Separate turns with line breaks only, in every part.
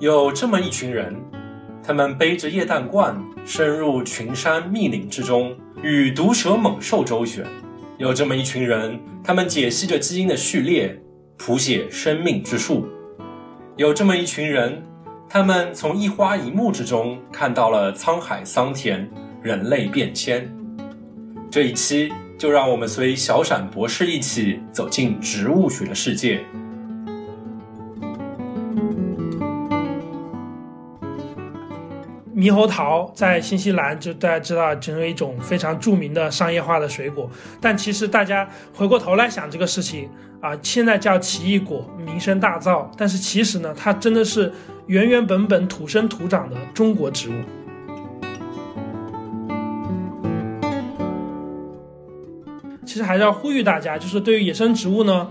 有这么一群人，他们背着液氮罐，深入群山密林之中，与毒蛇猛兽周旋。有这么一群人，他们解析着基因的序列，谱写生命之树。有这么一群人，他们从一花一木之中看到了沧海桑田、人类变迁。这一期，就让我们随小闪博士一起走进植物学的世界。
猕猴桃在新西兰，就大家知道成为一种非常著名的商业化的水果。但其实大家回过头来想这个事情啊，现在叫奇异果，名声大噪。但是其实呢，它真的是原原本本土生土长的中国植物。其实还是要呼吁大家，就是对于野生植物呢。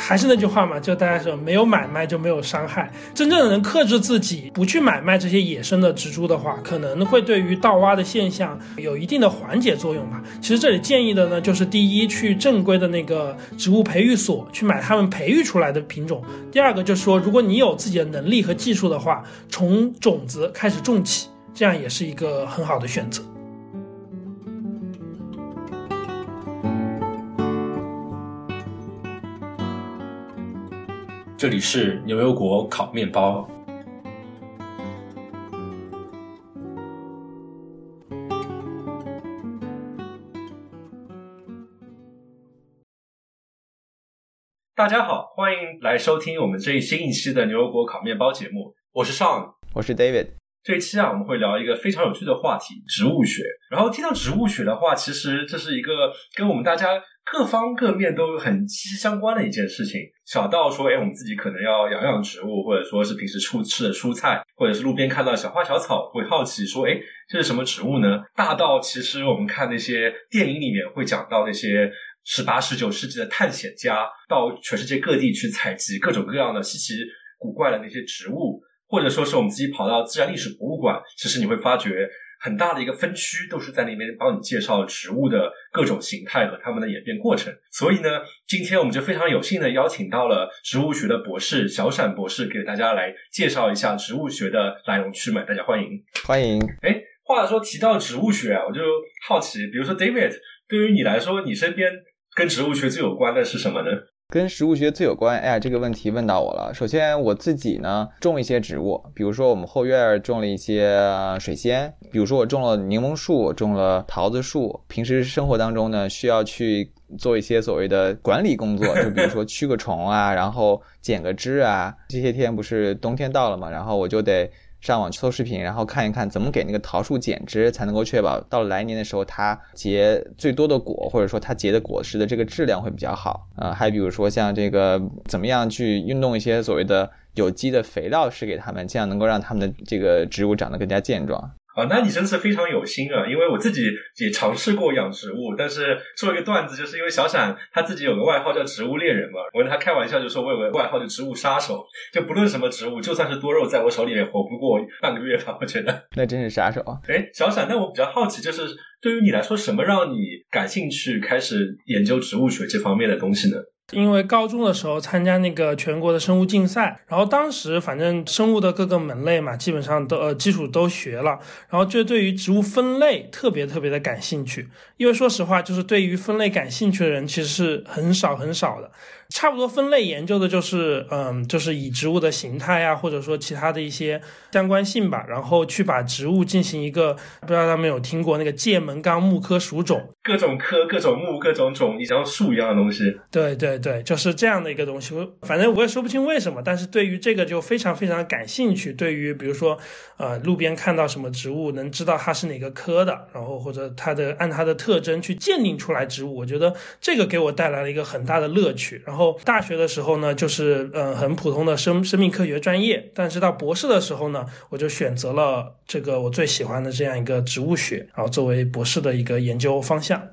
还是那句话嘛，就大家说，没有买卖就没有伤害。真正的能克制自己，不去买卖这些野生的植株的话，可能会对于盗挖的现象有一定的缓解作用吧。其实这里建议的呢，就是第一，去正规的那个植物培育所去买他们培育出来的品种；第二个就是说，如果你有自己的能力和技术的话，从种子开始种起，这样也是一个很好的选择。
这里是牛油果烤面包。大家好，欢迎来收听我们这一新一期的牛油果烤面包节目。我是尚
我是 David。
这一期啊，我们会聊一个非常有趣的话题——植物学。然后听到植物学的话，其实这是一个跟我们大家。各方各面都很息息相关的一件事情，小到说，哎，我们自己可能要养养植物，或者说是平时出吃的蔬菜，或者是路边看到小花小草，会好奇说，哎，这是什么植物呢？大到其实我们看那些电影里面会讲到那些十八、十九世纪的探险家到全世界各地去采集各种各样的稀奇古怪的那些植物，或者说是我们自己跑到自然历史博物馆，其实你会发觉。很大的一个分区都是在那边帮你介绍植物的各种形态和它们的演变过程。所以呢，今天我们就非常有幸的邀请到了植物学的博士小闪博士，给大家来介绍一下植物学的来龙去脉。大家欢迎，
欢迎。
哎，话说提到植物学啊，我就好奇，比如说 David，对于你来说，你身边跟植物学最有关的是什么呢？
跟植物学最有关，哎呀，这个问题问到我了。首先，我自己呢种一些植物，比如说我们后院种了一些水仙，比如说我种了柠檬树，种了桃子树。平时生活当中呢，需要去做一些所谓的管理工作，就比如说驱个虫啊，然后剪个枝啊。这些天不是冬天到了嘛，然后我就得。上网去搜视频，然后看一看怎么给那个桃树剪枝，才能够确保到来年的时候它结最多的果，或者说它结的果实的这个质量会比较好。呃，还比如说像这个怎么样去运动一些所谓的有机的肥料施给它们，这样能够让它们的这个植物长得更加健壮。
啊，那你真是非常有心啊！因为我自己也尝试过养植物，但是做一个段子，就是因为小闪他自己有个外号叫植物猎人嘛，我跟他开玩笑就说，我有个外号叫植物杀手，就不论什么植物，就算是多肉，在我手里也活不过半个月吧，我觉得。
那真是杀手啊！
哎，小闪，那我比较好奇，就是对于你来说，什么让你感兴趣开始研究植物学这方面的东西呢？
因为高中的时候参加那个全国的生物竞赛，然后当时反正生物的各个门类嘛，基本上都呃基础都学了，然后就对于植物分类特别特别的感兴趣。因为说实话，就是对于分类感兴趣的人其实是很少很少的。差不多分类研究的就是，嗯，就是以植物的形态啊，或者说其他的一些相关性吧，然后去把植物进行一个，不知道他们有听过那个界门纲木科属种，
各种科、各种木、各种种，你像树一样的东西。
对对对，就是这样的一个东西。反正我也说不清为什么，但是对于这个就非常非常感兴趣。对于比如说，呃，路边看到什么植物，能知道它是哪个科的，然后或者它的按它的特征去鉴定出来植物，我觉得这个给我带来了一个很大的乐趣。然后。后大学的时候呢，就是嗯很普通的生生命科学专业，但是到博士的时候呢，我就选择了这个我最喜欢的这样一个植物学，然后作为博士的一个研究方向。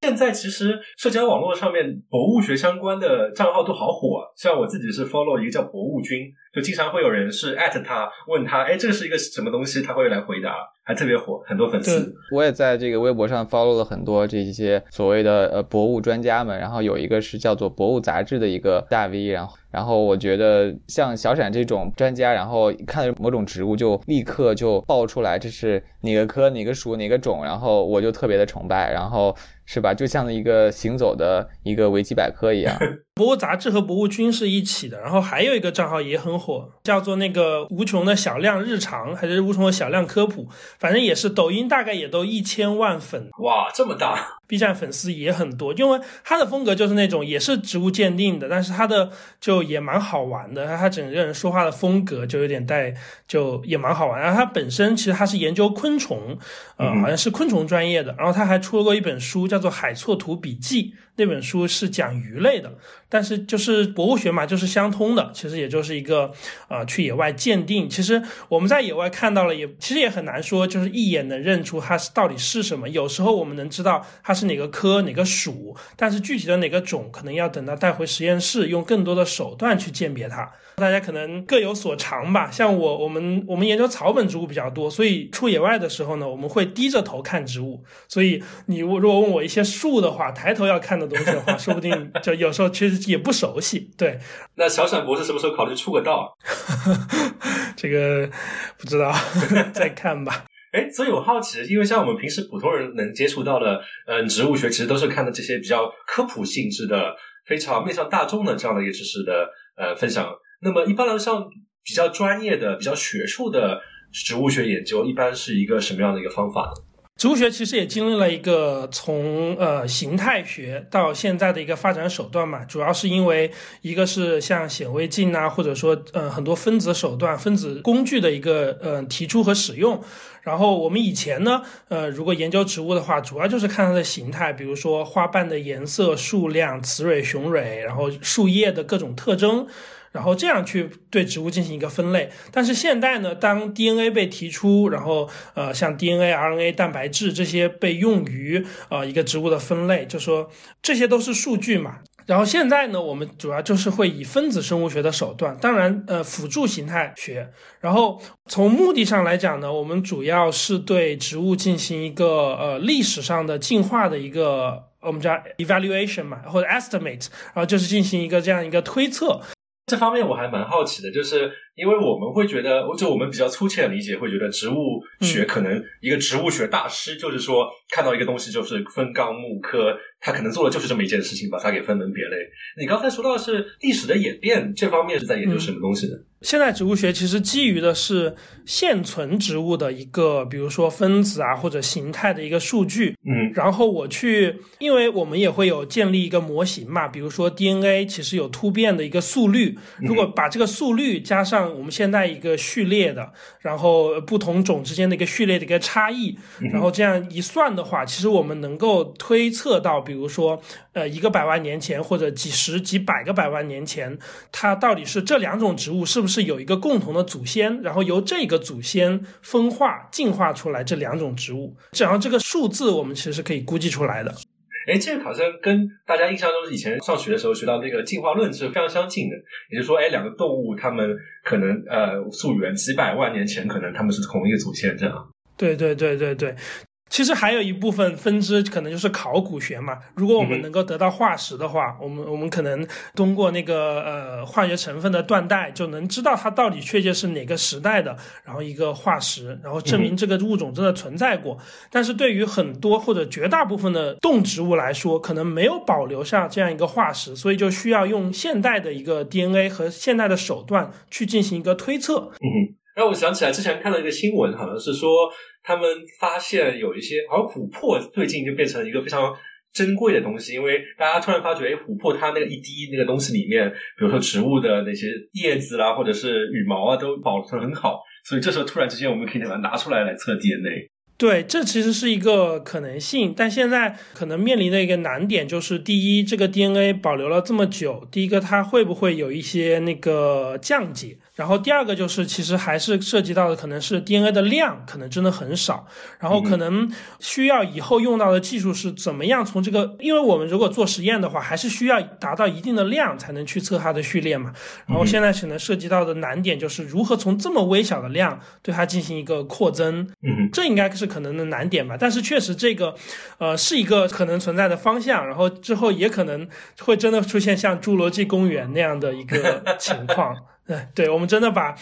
现在其实社交网络上面博物学相关的账号都好火，像我自己是 follow 一个叫博物君，就经常会有人是艾特他问他，哎，这是一个什么东西，他会来回答。还特别火，很多粉丝。
我也在这个微博上 follow 了很多这些所谓的呃博物专家们，然后有一个是叫做《博物杂志》的一个大 V，然后然后我觉得像小闪这种专家，然后看到某种植物就立刻就爆出来这是哪个科哪个属哪个种，然后我就特别的崇拜，然后。是吧？就像一个行走的一个维基百科一样。
博物杂志和博物君是一起的，然后还有一个账号也很火，叫做那个无穷的小量日常，还是无穷的小量科普，反正也是抖音大概也都一千万粉。
哇，这么大
！B 站粉丝也很多，因为他的风格就是那种也是植物鉴定的，但是他的就也蛮好玩的，他整个人说话的风格就有点带，就也蛮好玩。然后他本身其实他是研究昆虫，呃，好像是昆虫专业的，然后他还出了过一本书，叫做《海错图笔记》。那本书是讲鱼类的，但是就是博物学嘛，就是相通的。其实也就是一个呃，去野外鉴定。其实我们在野外看到了，也其实也很难说，就是一眼能认出它是到底是什么。有时候我们能知道它是哪个科哪个属，但是具体的哪个种，可能要等到带回实验室，用更多的手段去鉴别它。大家可能各有所长吧。像我，我们我们研究草本植物比较多，所以出野外的时候呢，我们会低着头看植物。所以你如果问我一些树的话，抬头要看的东西的话，说不定就有时候其实也不熟悉。对，
那小沈博士什么时候考虑出个道？
这个不知道，再看吧。
哎，所以我好奇，因为像我们平时普通人能接触到的，嗯，植物学其实都是看的这些比较科普性质的、非常面向大众的这样的一个知识的呃分享。那么，一般来说，像比较专业的、比较学术的植物学研究，一般是一个什么样的一个方法呢？
植物学其实也经历了一个从呃形态学到现在的一个发展手段嘛，主要是因为一个是像显微镜啊，或者说呃很多分子手段、分子工具的一个呃提出和使用。然后我们以前呢，呃，如果研究植物的话，主要就是看它的形态，比如说花瓣的颜色、数量、雌蕊、雄蕊，然后树叶的各种特征。然后这样去对植物进行一个分类，但是现在呢，当 DNA 被提出，然后呃，像 DNA、RNA、蛋白质这些被用于呃一个植物的分类，就说这些都是数据嘛。然后现在呢，我们主要就是会以分子生物学的手段，当然呃辅助形态学。然后从目的上来讲呢，我们主要是对植物进行一个呃历史上的进化的一个我们叫 evaluation 嘛，或者 estimate，然后就是进行一个这样一个推测。
这方面我还蛮好奇的，就是因为我们会觉得，就我们比较粗浅的理解，会觉得植物学可能一个植物学大师就是说看到一个东西就是分纲目科，他可能做的就是这么一件事情，把它给分门别类。你刚才说到的是历史的演变，这方面是在研究什么东西呢？
现在植物学其实基于的是现存植物的一个，比如说分子啊或者形态的一个数据，
嗯，
然后我去，因为我们也会有建立一个模型嘛，比如说 DNA 其实有突变的一个速率，如果把这个速率加上我们现在一个序列的，然后不同种之间的一个序列的一个差异，然后这样一算的话，其实我们能够推测到，比如说呃一个百万年前或者几十几百个百万年前，它到底是这两种植物是不是？有一个共同的祖先，然后由这个祖先分化进化出来这两种植物，然后这个数字我们其实是可以估计出来的。
哎，这个好像跟大家印象中以前上学的时候学到那个进化论是非常相近的。也就是说，哎，两个动物它们可能呃溯源几百万年前，可能它们是同一个祖先这样。
对对对对对。其实还有一部分分支可能就是考古学嘛。如果我们能够得到化石的话，我们我们可能通过那个呃化学成分的断代，就能知道它到底确切是哪个时代的，然后一个化石，然后证明这个物种真的存在过。但是对于很多或者绝大部分的动植物来说，可能没有保留下这样一个化石，所以就需要用现代的一个 DNA 和现代的手段去进行一个推测。
嗯，让我想起来之前看到一个新闻，好像是说。他们发现有一些，而琥珀最近就变成了一个非常珍贵的东西，因为大家突然发觉，哎，琥珀它那个一滴那个东西里面，比如说植物的那些叶子啦，或者是羽毛啊，都保存很好，所以这时候突然之间我们可以把它拿出来来测 DNA。
对，这其实是一个可能性，但现在可能面临的一个难点就是，第一，这个 DNA 保留了这么久，第一个它会不会有一些那个降解？然后第二个就是，其实还是涉及到的可能是 DNA 的量可能真的很少，然后可能需要以后用到的技术是怎么样从这个，因为我们如果做实验的话，还是需要达到一定的量才能去测它的序列嘛。然后现在可能涉及到的难点就是如何从这么微小的量对它进行一个扩增，
嗯，
这应该是可能的难点吧。但是确实这个，呃，是一个可能存在的方向，然后之后也可能会真的出现像侏罗纪公园那样的一个情况。对，对，我们真的把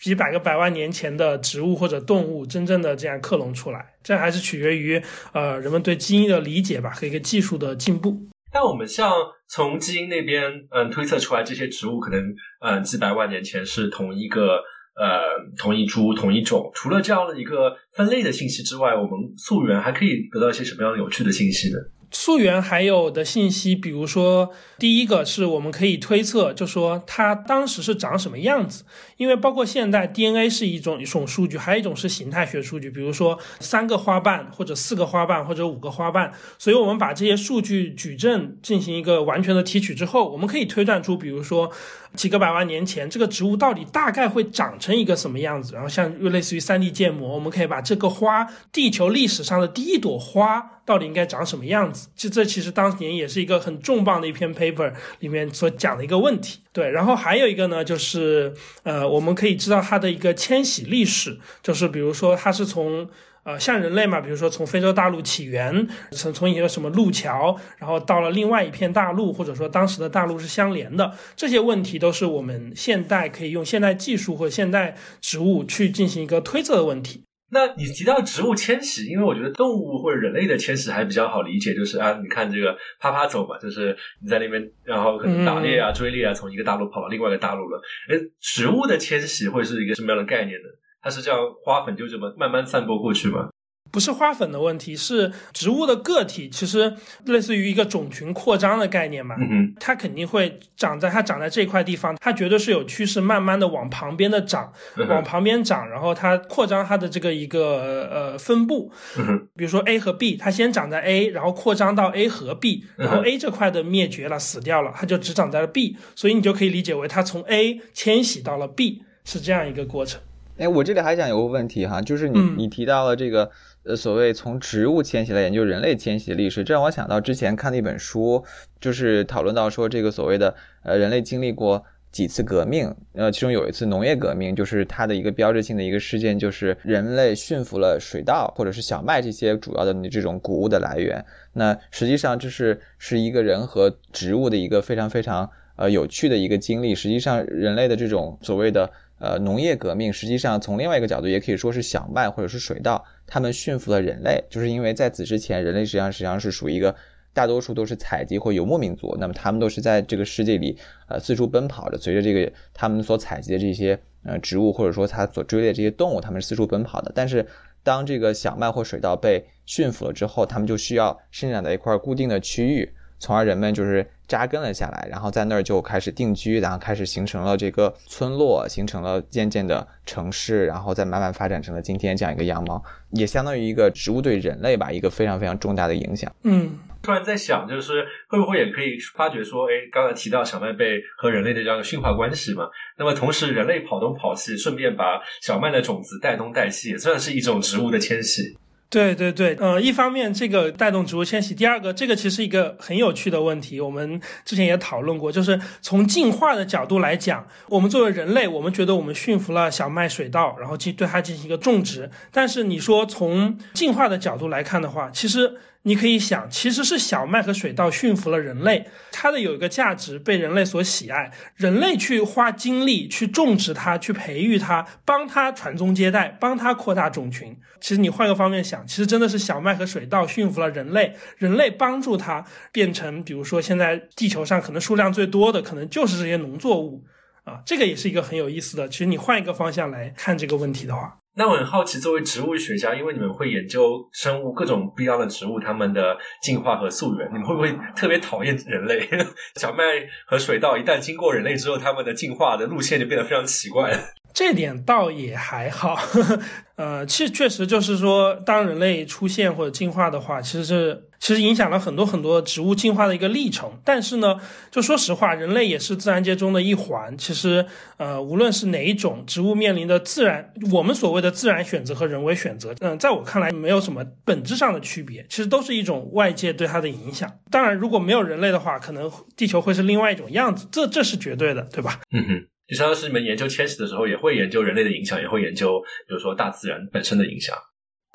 几百个百万年前的植物或者动物真正的这样克隆出来，这还是取决于呃人们对基因的理解吧和一个技术的进步。
但我们像从基因那边嗯推测出来，这些植物可能嗯几百万年前是同一个呃同一株同一种。除了这样的一个分类的信息之外，我们溯源还可以得到一些什么样的有趣的信息呢？
溯源还有的信息，比如说，第一个是我们可以推测，就说它当时是长什么样子，因为包括现在 DNA 是一种一种数据，还有一种是形态学数据，比如说三个花瓣或者四个花瓣或者五个花瓣，所以我们把这些数据矩阵进行一个完全的提取之后，我们可以推断出，比如说。几个百万年前，这个植物到底大概会长成一个什么样子？然后像又类似于三 D 建模，我们可以把这个花，地球历史上的第一朵花到底应该长什么样子？就这其实当年也是一个很重磅的一篇 paper 里面所讲的一个问题。对，然后还有一个呢，就是呃，我们可以知道它的一个迁徙历史，就是比如说它是从。呃，像人类嘛，比如说从非洲大陆起源，从从一个什么路桥，然后到了另外一片大陆，或者说当时的大陆是相连的，这些问题都是我们现代可以用现代技术或现代植物去进行一个推测的问题。
那你提到植物迁徙，因为我觉得动物或者人类的迁徙还比较好理解，就是啊，你看这个啪啪走嘛，就是你在那边，然后可能打猎啊、追猎啊，从一个大陆跑到另外一个大陆了。哎，植物的迁徙会是一个什么样的概念呢？它是这样花粉就这么慢慢散播过去吗？
不是花粉的问题，是植物的个体，其实类似于一个种群扩张的概念嘛。
嗯
它肯定会长在它长在这块地方，它绝对是有趋势，慢慢的往旁边的长，往旁边长，然后它扩张它的这个一个呃分布。
嗯
比如说 A 和 B，它先长在 A，然后扩张到 A 和 B，然后 A 这块的灭绝了，死掉了，它就只长在了 B，所以你就可以理解为它从 A 迁徙到了 B，是这样一个过程。
哎，我这里还想有个问题哈，就是你你提到了这个呃所谓从植物迁徙来研究人类迁徙的历史，这让我想到之前看的一本书，就是讨论到说这个所谓的呃人类经历过几次革命，呃其中有一次农业革命，就是它的一个标志性的一个事件，就是人类驯服了水稻或者是小麦这些主要的这种谷物的来源。那实际上这是是一个人和植物的一个非常非常呃有趣的一个经历。实际上人类的这种所谓的呃，农业革命实际上从另外一个角度也可以说是小麦或者是水稻，他们驯服了人类，就是因为在此之前，人类实际上实际上是属于一个大多数都是采集或游牧民族，那么他们都是在这个世界里呃四处奔跑着，随着这个他们所采集的这些呃植物或者说他所追猎这些动物，他们是四处奔跑的。但是当这个小麦或水稻被驯服了之后，他们就需要生长在一块固定的区域。从而人们就是扎根了下来，然后在那儿就开始定居，然后开始形成了这个村落，形成了渐渐的城市，然后再慢慢发展成了今天这样一个样貌，也相当于一个植物对人类吧一个非常非常重大的影响。
嗯，
突然在想，就是会不会也可以发觉说，哎，刚才提到小麦被和人类的这样的驯化关系嘛？那么同时人类跑东跑西，顺便把小麦的种子带东带西，也算是一种植物的迁徙。
对对对，呃，一方面这个带动植物迁徙，第二个这个其实一个很有趣的问题，我们之前也讨论过，就是从进化的角度来讲，我们作为人类，我们觉得我们驯服了小麦、水稻，然后进对它进行一个种植，但是你说从进化的角度来看的话，其实。你可以想，其实是小麦和水稻驯服了人类，它的有一个价值被人类所喜爱，人类去花精力去种植它，去培育它，帮它传宗接代，帮它扩大种群。其实你换个方面想，其实真的是小麦和水稻驯服了人类，人类帮助它变成，比如说现在地球上可能数量最多的，可能就是这些农作物啊，这个也是一个很有意思的。其实你换一个方向来看这个问题的话。
那我很好奇，作为植物学家，因为你们会研究生物各种不一样的植物，它们的进化和溯源，你们会不会特别讨厌人类？小麦和水稻一旦经过人类之后，它们的进化的路线就变得非常奇怪。
这点倒也还好，呃，其实确实就是说，当人类出现或者进化的话，其实是其实影响了很多很多植物进化的一个历程。但是呢，就说实话，人类也是自然界中的一环。其实，呃，无论是哪一种植物面临的自然，我们所谓的自然选择和人为选择，嗯，在我看来没有什么本质上的区别，其实都是一种外界对它的影响。当然，如果没有人类的话，可能地球会是另外一种样子，这这是绝对的，对吧？
嗯哼。就相当是你们研究迁徙的时候，也会研究人类的影响，也会研究，比如说大自然本身的影响。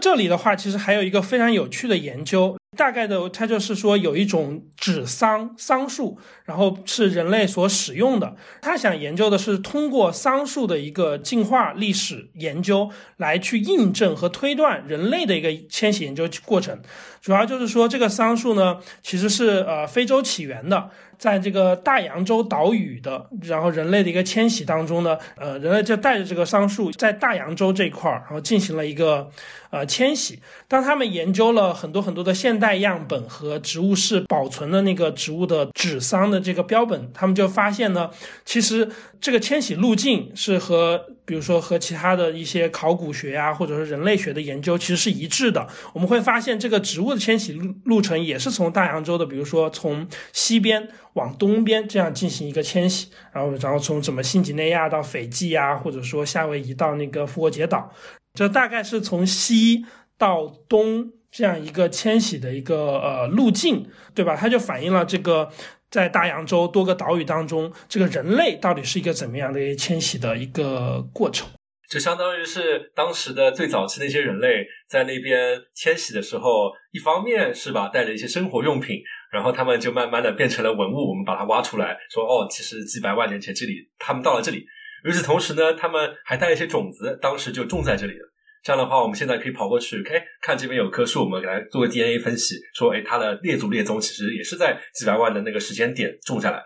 这里的话，其实还有一个非常有趣的研究，大概的，它就是说有一种指桑桑树，然后是人类所使用的。他想研究的是通过桑树的一个进化历史研究，来去印证和推断人类的一个迁徙研究过程。主要就是说，这个桑树呢，其实是呃非洲起源的。在这个大洋洲岛屿的，然后人类的一个迁徙当中呢，呃，人类就带着这个桑树在大洋洲这块儿，然后进行了一个呃迁徙。当他们研究了很多很多的现代样本和植物室保存的那个植物的指桑的这个标本，他们就发现呢，其实这个迁徙路径是和，比如说和其他的一些考古学啊，或者是人类学的研究其实是一致的。我们会发现这个植物的迁徙路路程也是从大洋洲的，比如说从西边。往东边这样进行一个迁徙，然后然后从什么新几内亚到斐济啊，或者说夏威夷到那个复活节岛，这大概是从西到东这样一个迁徙的一个呃路径，对吧？它就反映了这个在大洋洲多个岛屿当中，这个人类到底是一个怎么样的一个迁徙的一个过程。
就相当于是当时的最早期那些人类在那边迁徙的时候，一方面是吧带着一些生活用品。然后他们就慢慢的变成了文物，我们把它挖出来，说哦，其实几百万年前这里他们到了这里。与此同时呢，他们还带一些种子，当时就种在这里了。这样的话，我们现在可以跑过去，哎，看这边有棵树，我们来做个 DNA 分析，说哎，它的列祖列宗其实也是在几百万的那个时间点种下来。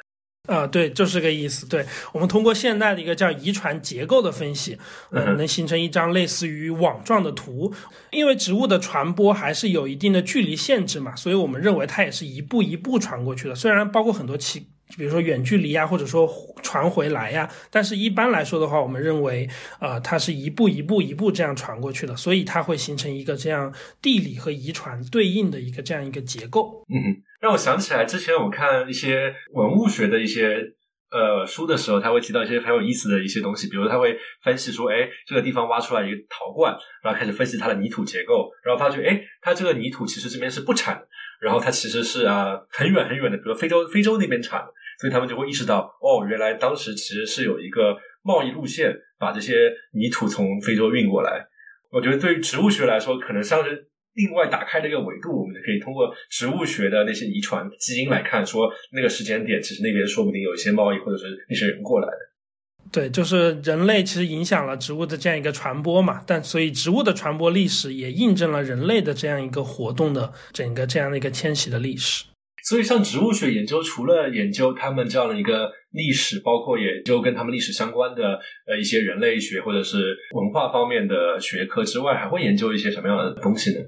啊，对，就是这个意思。对我们通过现代的一个叫遗传结构的分析，嗯，能形成一张类似于网状的图。因为植物的传播还是有一定的距离限制嘛，所以我们认为它也是一步一步传过去的。虽然包括很多其，比如说远距离呀，或者说传回来呀，但是一般来说的话，我们认为，呃，它是一步一步一步这样传过去的，所以它会形成一个这样地理和遗传对应的一个这样一个结构。
嗯。让我想起来，之前我看一些文物学的一些呃书的时候，他会提到一些很有意思的一些东西，比如他会分析说，哎，这个地方挖出来一个陶罐，然后开始分析它的泥土结构，然后发觉，哎，它这个泥土其实这边是不产的，然后它其实是啊很远很远的，比如非洲非洲那边产的，所以他们就会意识到，哦，原来当时其实是有一个贸易路线，把这些泥土从非洲运过来。我觉得对于植物学来说，可能像是。另外打开的一个维度，我们就可以通过植物学的那些遗传基因来看，说那个时间点其实那边说不定有一些贸易或者是那些人过来的。
对，就是人类其实影响了植物的这样一个传播嘛，但所以植物的传播历史也印证了人类的这样一个活动的整个这样的一个迁徙的历史。
所以，像植物学研究，除了研究他们这样的一个历史，包括研究跟他们历史相关的呃一些人类学或者是文化方面的学科之外，还会研究一些什么样的东西呢？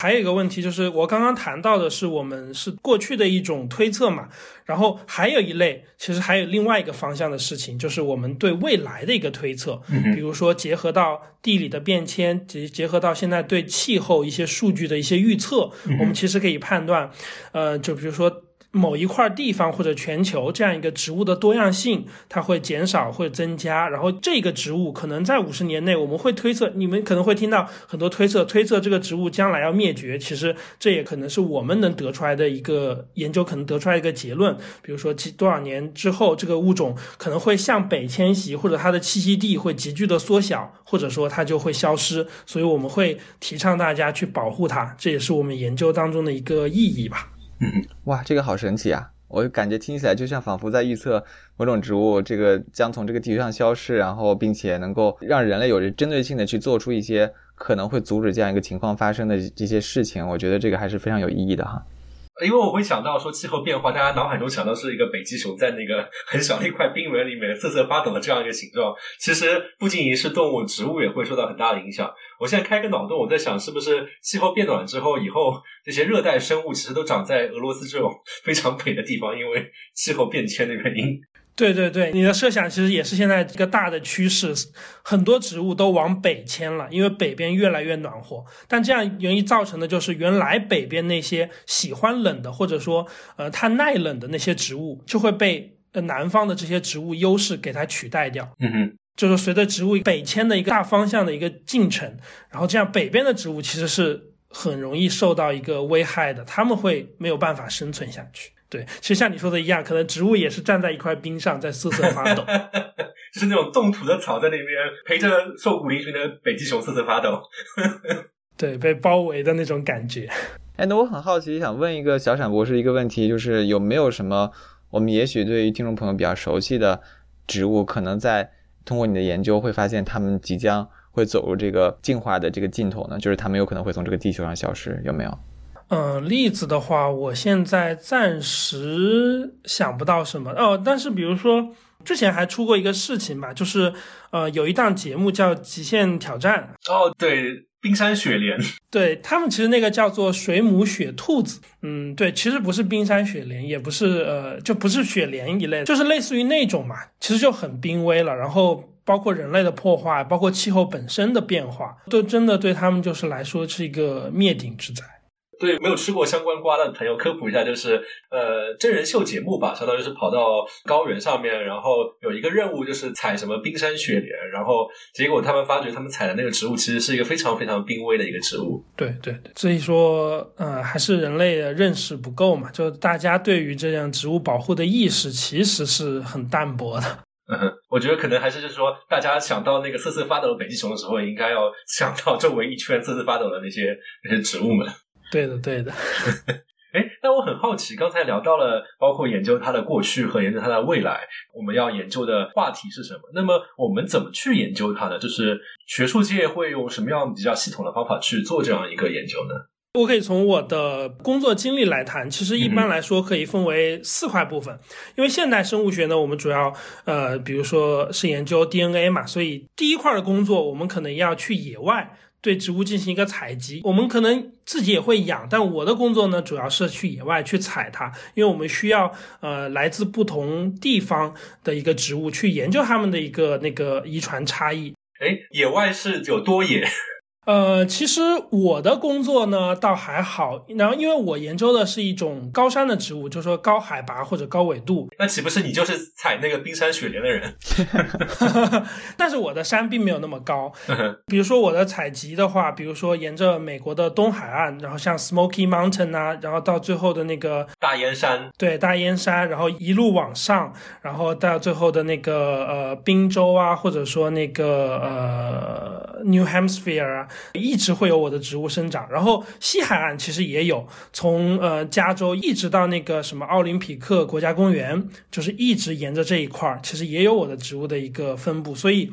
还有一个问题就是，我刚刚谈到的是我们是过去的一种推测嘛，然后还有一类，其实还有另外一个方向的事情，就是我们对未来的一个推测，比如说结合到地理的变迁，结结合到现在对气候一些数据的一些预测，我们其实可以判断，呃，就比如说。某一块地方或者全球这样一个植物的多样性，它会减少或增加，然后这个植物可能在五十年内，我们会推测，你们可能会听到很多推测，推测这个植物将来要灭绝。其实这也可能是我们能得出来的一个研究，可能得出来一个结论。比如说，几多少年之后，这个物种可能会向北迁徙，或者它的栖息地会急剧的缩小，或者说它就会消失。所以我们会提倡大家去保护它，这也是我们研究当中的一个意义吧。
哇，这个好神奇啊！我感觉听起来就像仿佛在预测某种植物这个将从这个地球上消失，然后并且能够让人类有着针对性的去做出一些可能会阻止这样一个情况发生的这些事情。我觉得这个还是非常有意义的哈。
因为我会想到说气候变化，大家脑海中想到是一个北极熊在那个很小的一块冰原里面瑟瑟发抖的这样一个形状。其实不仅仅是动物，植物也会受到很大的影响。我现在开个脑洞，我在想是不是气候变暖之后，以后这些热带生物其实都长在俄罗斯这种 非常北的地方，因为气候变迁的原因。
对对对，你的设想其实也是现在一个大的趋势，很多植物都往北迁了，因为北边越来越暖和。但这样容易造成的就是，原来北边那些喜欢冷的，或者说呃它耐冷的那些植物，就会被南方的这些植物优势给它取代掉。
嗯哼，
就是随着植物北迁的一个大方向的一个进程，然后这样北边的植物其实是很容易受到一个危害的，他们会没有办法生存下去。对，其实像你说的一样，可能植物也是站在一块冰上在瑟瑟发抖，
就 是那种冻土的草在那边陪着瘦骨嶙峋的北极熊瑟瑟发抖，
对，被包围的那种感觉。
哎，那我很好奇，想问一个小闪博士一个问题，就是有没有什么我们也许对于听众朋友比较熟悉的植物，可能在通过你的研究会发现它们即将会走入这个进化的这个尽头呢？就是它们有可能会从这个地球上消失，有没有？
嗯，例子的话，我现在暂时想不到什么哦。但是比如说，之前还出过一个事情吧，就是呃，有一档节目叫《极限挑战》
哦，对，冰山雪莲，
对他们其实那个叫做水母雪兔子，嗯，对，其实不是冰山雪莲，也不是呃，就不是雪莲一类，就是类似于那种嘛，其实就很濒危了。然后包括人类的破坏，包括气候本身的变化，都真的对他们就是来说是一个灭顶之灾。
对没有吃过相关瓜的朋友科普一下，就是呃真人秀节目吧，相当于是跑到高原上面，然后有一个任务就是采什么冰山雪莲，然后结果他们发觉他们采的那个植物其实是一个非常非常濒危的一个植物。
对对对，所以说呃还是人类的认识不够嘛，就大家对于这样植物保护的意识其实是很淡薄的。
嗯哼，我觉得可能还是就是说，大家想到那个瑟瑟发抖的北极熊的时候，应该要想到周围一圈瑟瑟发抖的那些那些植物们。
对的，对的。
哎，那我很好奇，刚才聊到了包括研究它的过去和研究它的未来，我们要研究的话题是什么？那么我们怎么去研究它呢？就是学术界会用什么样比较系统的方法去做这样一个研究呢？
我可以从我的工作经历来谈，其实一般来说可以分为四块部分。因为现代生物学呢，我们主要呃，比如说是研究 DNA 嘛，所以第一块的工作，我们可能要去野外。对植物进行一个采集，我们可能自己也会养，但我的工作呢，主要是去野外去采它，因为我们需要呃来自不同地方的一个植物去研究它们的一个那个遗传差异。
哎，野外是有多野？
呃，其实我的工作呢倒还好，然后因为我研究的是一种高山的植物，就是说高海拔或者高纬度。
那岂不是你就是采那个冰山雪莲的人？
但是我的山并没有那么高。比如说我的采集的话，比如说沿着美国的东海岸，然后像 Smoky Mountain 啊，然后到最后的那个
大烟山，
对大烟山，然后一路往上，然后到最后的那个呃宾州啊，或者说那个呃 New Hampshire 啊。一直会有我的植物生长，然后西海岸其实也有，从呃加州一直到那个什么奥林匹克国家公园，就是一直沿着这一块儿，其实也有我的植物的一个分布，所以。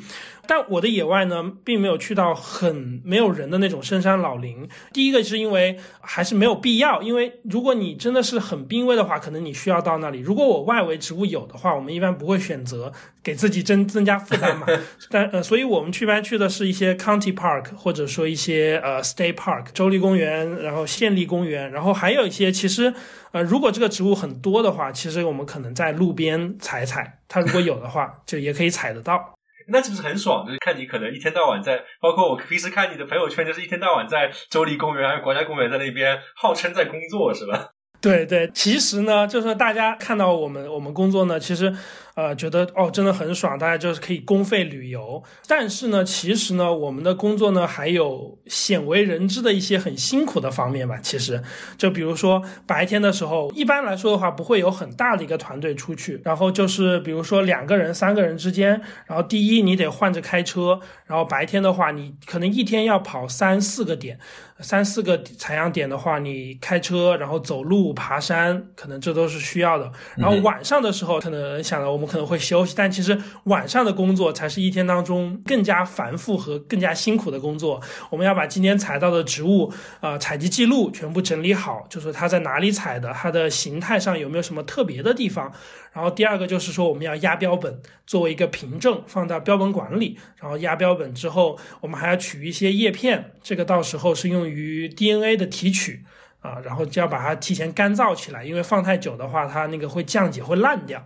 但我的野外呢，并没有去到很没有人的那种深山老林。第一个是因为还是没有必要，因为如果你真的是很濒危的话，可能你需要到那里。如果我外围植物有的话，我们一般不会选择给自己增增加负担嘛。但呃，所以我们去一般去的是一些 county park，或者说一些呃 state park，州立公园，然后县立公园，然后还有一些其实呃，如果这个植物很多的话，其实我们可能在路边采采，它如果有的话，就也可以采得到。
那是不是很爽？就是看你可能一天到晚在，包括我平时看你的朋友圈，就是一天到晚在州立公园还有国家公园在那边号称在工作，是吧？
对对，其实呢，就是大家看到我们我们工作呢，其实。呃，觉得哦，真的很爽，大家就是可以公费旅游。但是呢，其实呢，我们的工作呢，还有鲜为人知的一些很辛苦的方面吧。其实，就比如说白天的时候，一般来说的话，不会有很大的一个团队出去。然后就是，比如说两个人、三个人之间，然后第一你得换着开车，然后白天的话，你可能一天要跑三四个点，三四个采样点的话，你开车，然后走路、爬山，可能这都是需要的。然后晚上的时候，可能想到我们。可能会休息，但其实晚上的工作才是一天当中更加繁复和更加辛苦的工作。我们要把今天采到的植物，呃，采集记录全部整理好，就是它在哪里采的，它的形态上有没有什么特别的地方。然后第二个就是说，我们要压标本，作为一个凭证放到标本馆里。然后压标本之后，我们还要取一些叶片，这个到时候是用于 DNA 的提取。啊，然后就要把它提前干燥起来，因为放太久的话，它那个会降解会烂掉。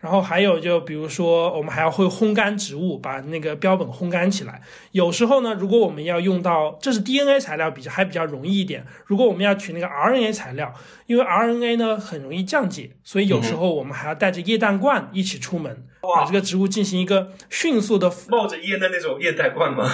然后还有就比如说，我们还要会烘干植物，把那个标本烘干起来。有时候呢，如果我们要用到，这是 DNA 材料比较还比较容易一点。如果我们要取那个 RNA 材料，因为 RNA 呢很容易降解，所以有时候我们还要带着液氮罐一起出门，把这个植物进行一个迅速的
冒着烟的那种液氮罐吗？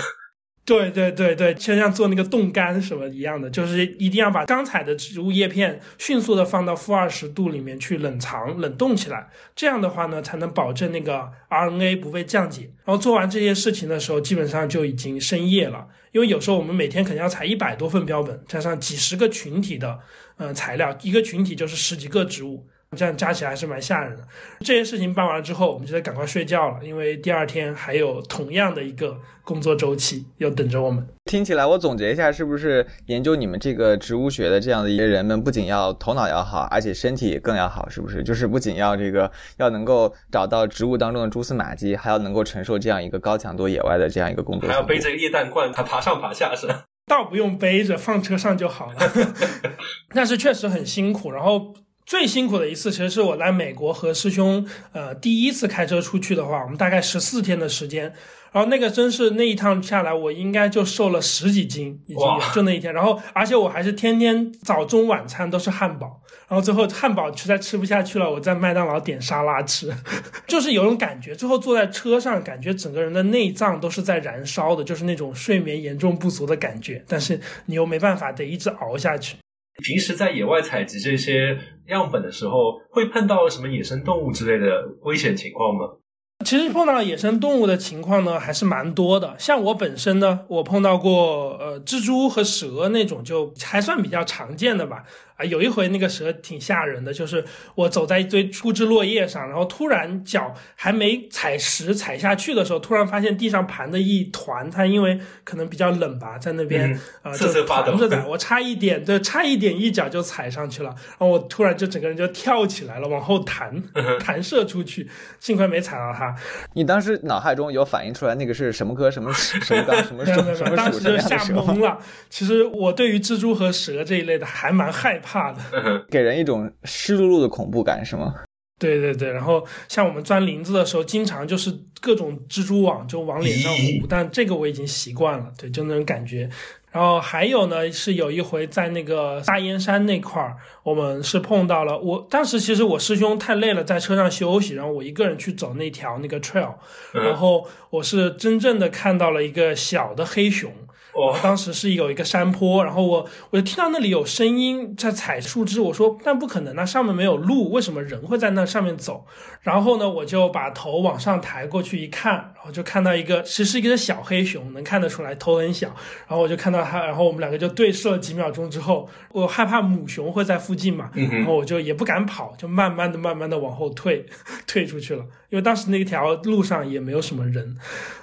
对对对对，就像做那个冻干什么一样的，就是一定要把刚采的植物叶片迅速的放到负二十度里面去冷藏冷冻起来，这样的话呢，才能保证那个 RNA 不被降解。然后做完这些事情的时候，基本上就已经深夜了，因为有时候我们每天肯定要采一百多份标本，加上几十个群体的呃材料，一个群体就是十几个植物。这样加起来还是蛮吓人的。这件事情办完了之后，我们就得赶快睡觉了，因为第二天还有同样的一个工作周期要等着我们。
听起来，我总结一下，是不是研究你们这个植物学的这样的一些人们，不仅要头脑要好，而且身体也更要好，是不是？就是不仅要这个要能够找到植物当中的蛛丝马迹，还要能够承受这样一个高强度野外的这样一个工作，
还要背着液氮罐，它爬上爬下是吧？
倒不用背着，放车上就好了。但是确实很辛苦，然后。最辛苦的一次，其实是我来美国和师兄，呃，第一次开车出去的话，我们大概十四天的时间，然后那个真是那一趟下来，我应该就瘦了十几斤，已经就那一天，然后而且我还是天天早中晚餐都是汉堡，然后最后汉堡实在吃不下去了，我在麦当劳点沙拉吃，就是有种感觉，最后坐在车上，感觉整个人的内脏都是在燃烧的，就是那种睡眠严重不足的感觉，但是你又没办法，得一直熬下去。
平时在野外采集这些样本的时候，会碰到什么野生动物之类的危险情况吗？
其实碰到野生动物的情况呢，还是蛮多的。像我本身呢，我碰到过呃蜘蛛和蛇那种，就还算比较常见的吧。啊，有一回那个蛇挺吓人的，就是我走在一堆枯枝落叶上，然后突然脚还没踩实踩下去的时候，突然发现地上盘的一团，它因为可能比较冷吧，在那边啊就盘着的，我差一点，对，差一点一脚就踩上去了，然后我突然就整个人就跳起来了，往后弹弹射出去，幸亏没踩到它。
你当时脑海中有反映出来那个是什么科什么什么纲什么属什么
当时就吓懵了。其实我对于蜘蛛和蛇这一类的还蛮害。怕的，
给人一种湿漉漉的恐怖感，是吗？
对对对，然后像我们钻林子的时候，经常就是各种蜘蛛网就往脸上糊，但这个我已经习惯了，对，就那种感觉。然后还有呢，是有一回在那个大燕山那块儿，我们是碰到了。我当时其实我师兄太累了，在车上休息，然后我一个人去走那条那个 trail，然后我是真正的看到了一个小的黑熊。我当时是有一个山坡，然后我我就听到那里有声音在踩树枝，我说但不可能，那上面没有路，为什么人会在那上面走？然后呢，我就把头往上抬过去一看，然后就看到一个，其实是一个小黑熊，能看得出来头很小。然后我就看到它，然后我们两个就对视了几秒钟之后，我害怕母熊会在附近嘛，然后我就也不敢跑，就慢慢的、慢慢的往后退，退出去了。因为当时那条路上也没有什么人。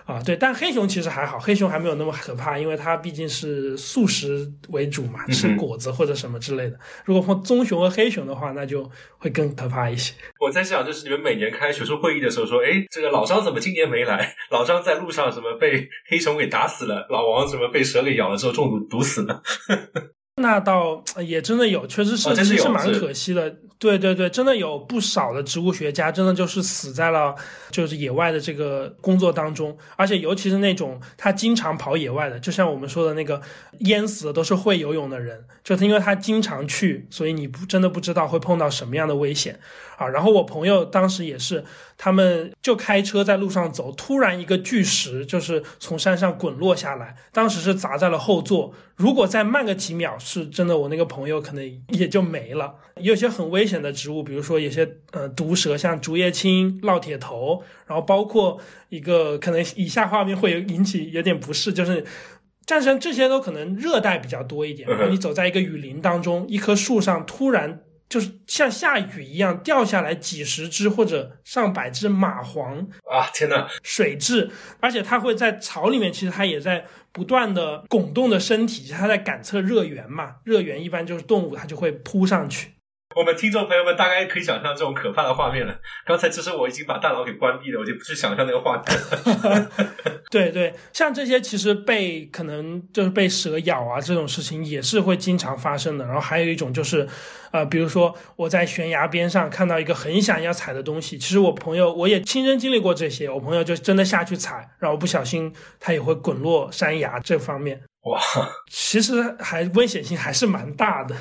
啊，对，但黑熊其实还好，黑熊还没有那么可怕，因为它毕竟是素食为主嘛，吃果子或者什么之类的。如果碰棕熊和黑熊的话，那就会更可怕一些。
我在想，就是你们每年开学术会议的时候说，哎，这个老张怎么今年没来？老张在路上什么被黑熊给打死了？老王什么被蛇给咬了之后中毒毒死了？
那倒也真的有，确实是，其实蛮可惜的。对对对，真的有不少的植物学家，真的就是死在了就是野外的这个工作当中，而且尤其是那种他经常跑野外的，就像我们说的那个淹死的都是会游泳的人，就是因为他经常去，所以你不真的不知道会碰到什么样的危险。啊。然后我朋友当时也是，他们就开车在路上走，突然一个巨石就是从山上滚落下来，当时是砸在了后座，如果再慢个几秒，是真的我那个朋友可能也就没了。有些很危。险的植物，比如说有些呃毒蛇，像竹叶青、烙铁头，然后包括一个可能以下画面会引起有点不适，就是战神这些都可能热带比较多一点。然后你走在一个雨林当中，一棵树上突然就是像下雨一样掉下来几十只或者上百只蚂蟥
啊！天呐，
水蛭，而且它会在草里面，其实它也在不断的拱动的身体，它在感测热源嘛。热源一般就是动物，它就会扑上去。
我们听众朋友们大概可以想象这种可怕的画面了。刚才其实我已经把大脑给关闭了，我就不去想象那个画面。
对对，像这些其实被可能就是被蛇咬啊这种事情也是会经常发生的。然后还有一种就是，呃，比如说我在悬崖边上看到一个很想要踩的东西，其实我朋友我也亲身经历过这些，我朋友就真的下去踩，然后不小心他也会滚落山崖这方面。
哇，
其实还危险性还是蛮大的。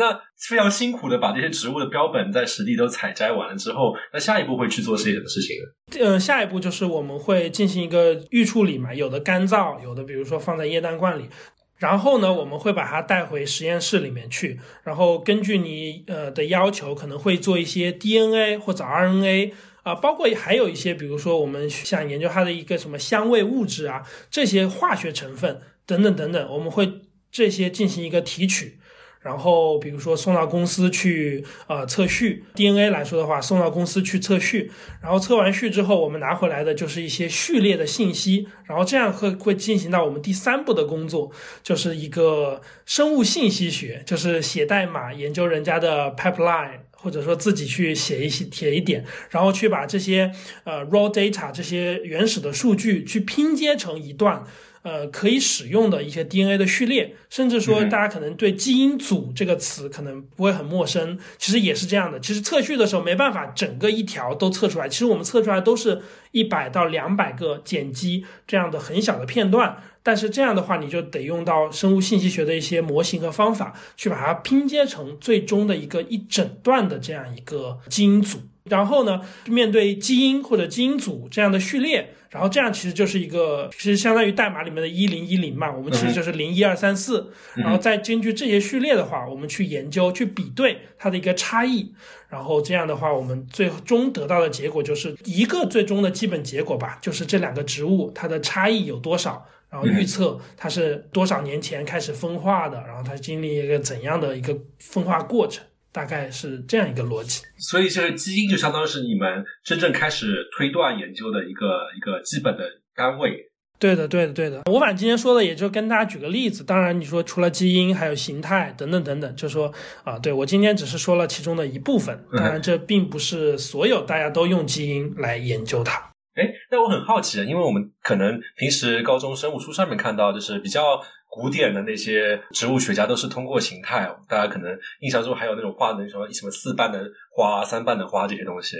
那非常辛苦的把这些植物的标本在实地都采摘完了之后，那下一步会去做些什么事情
呢？呃，下一步就是我们会进行一个预处理嘛，有的干燥，有的比如说放在液氮罐里，然后呢，我们会把它带回实验室里面去，然后根据你呃的要求，可能会做一些 DNA 或者 RNA 啊，包括还有一些，比如说我们想研究它的一个什么香味物质啊，这些化学成分等等等等，我们会这些进行一个提取。然后，比如说送到公司去，呃，测序 DNA 来说的话，送到公司去测序。然后测完序之后，我们拿回来的就是一些序列的信息。然后这样会会进行到我们第三步的工作，就是一个生物信息学，就是写代码研究人家的 pipeline，或者说自己去写一些写一点，然后去把这些呃 raw data 这些原始的数据去拼接成一段。呃，可以使用的一些 DNA 的序列，甚至说大家可能对基因组这个词可能不会很陌生，其实也是这样的。其实测序的时候没办法整个一条都测出来，其实我们测出来都是一百到两百个碱基这样的很小的片段，但是这样的话你就得用到生物信息学的一些模型和方法去把它拼接成最终的一个一整段的这样一个基因组。然后呢，面对基因或者基因组这样的序列。然后这样其实就是一个，其实相当于代码里面的一零一零嘛，我们其实就是零一二三四，然后再根据这些序列的话，我们去研究去比对它的一个差异，然后这样的话，我们最终得到的结果就是一个最终的基本结果吧，就是这两个植物它的差异有多少，然后预测它是多少年前开始分化的，然后它经历一个怎样的一个分化过程。大概是这样一个逻辑，
所以这个基因就相当于是你们真正开始推断研究的一个一个基本的单位。
对的，对的，对的。我反正今天说的，也就跟大家举个例子。当然，你说除了基因，还有形态等等等等，就说啊，对我今天只是说了其中的一部分。当然，这并不是所有大家都用基因来研究它。
哎，那我很好奇，因为我们可能平时高中生物书上面看到，就是比较。古典的那些植物学家都是通过形态，大家可能印象中还有那种画的什么什么四瓣的花、三瓣的花这些东西。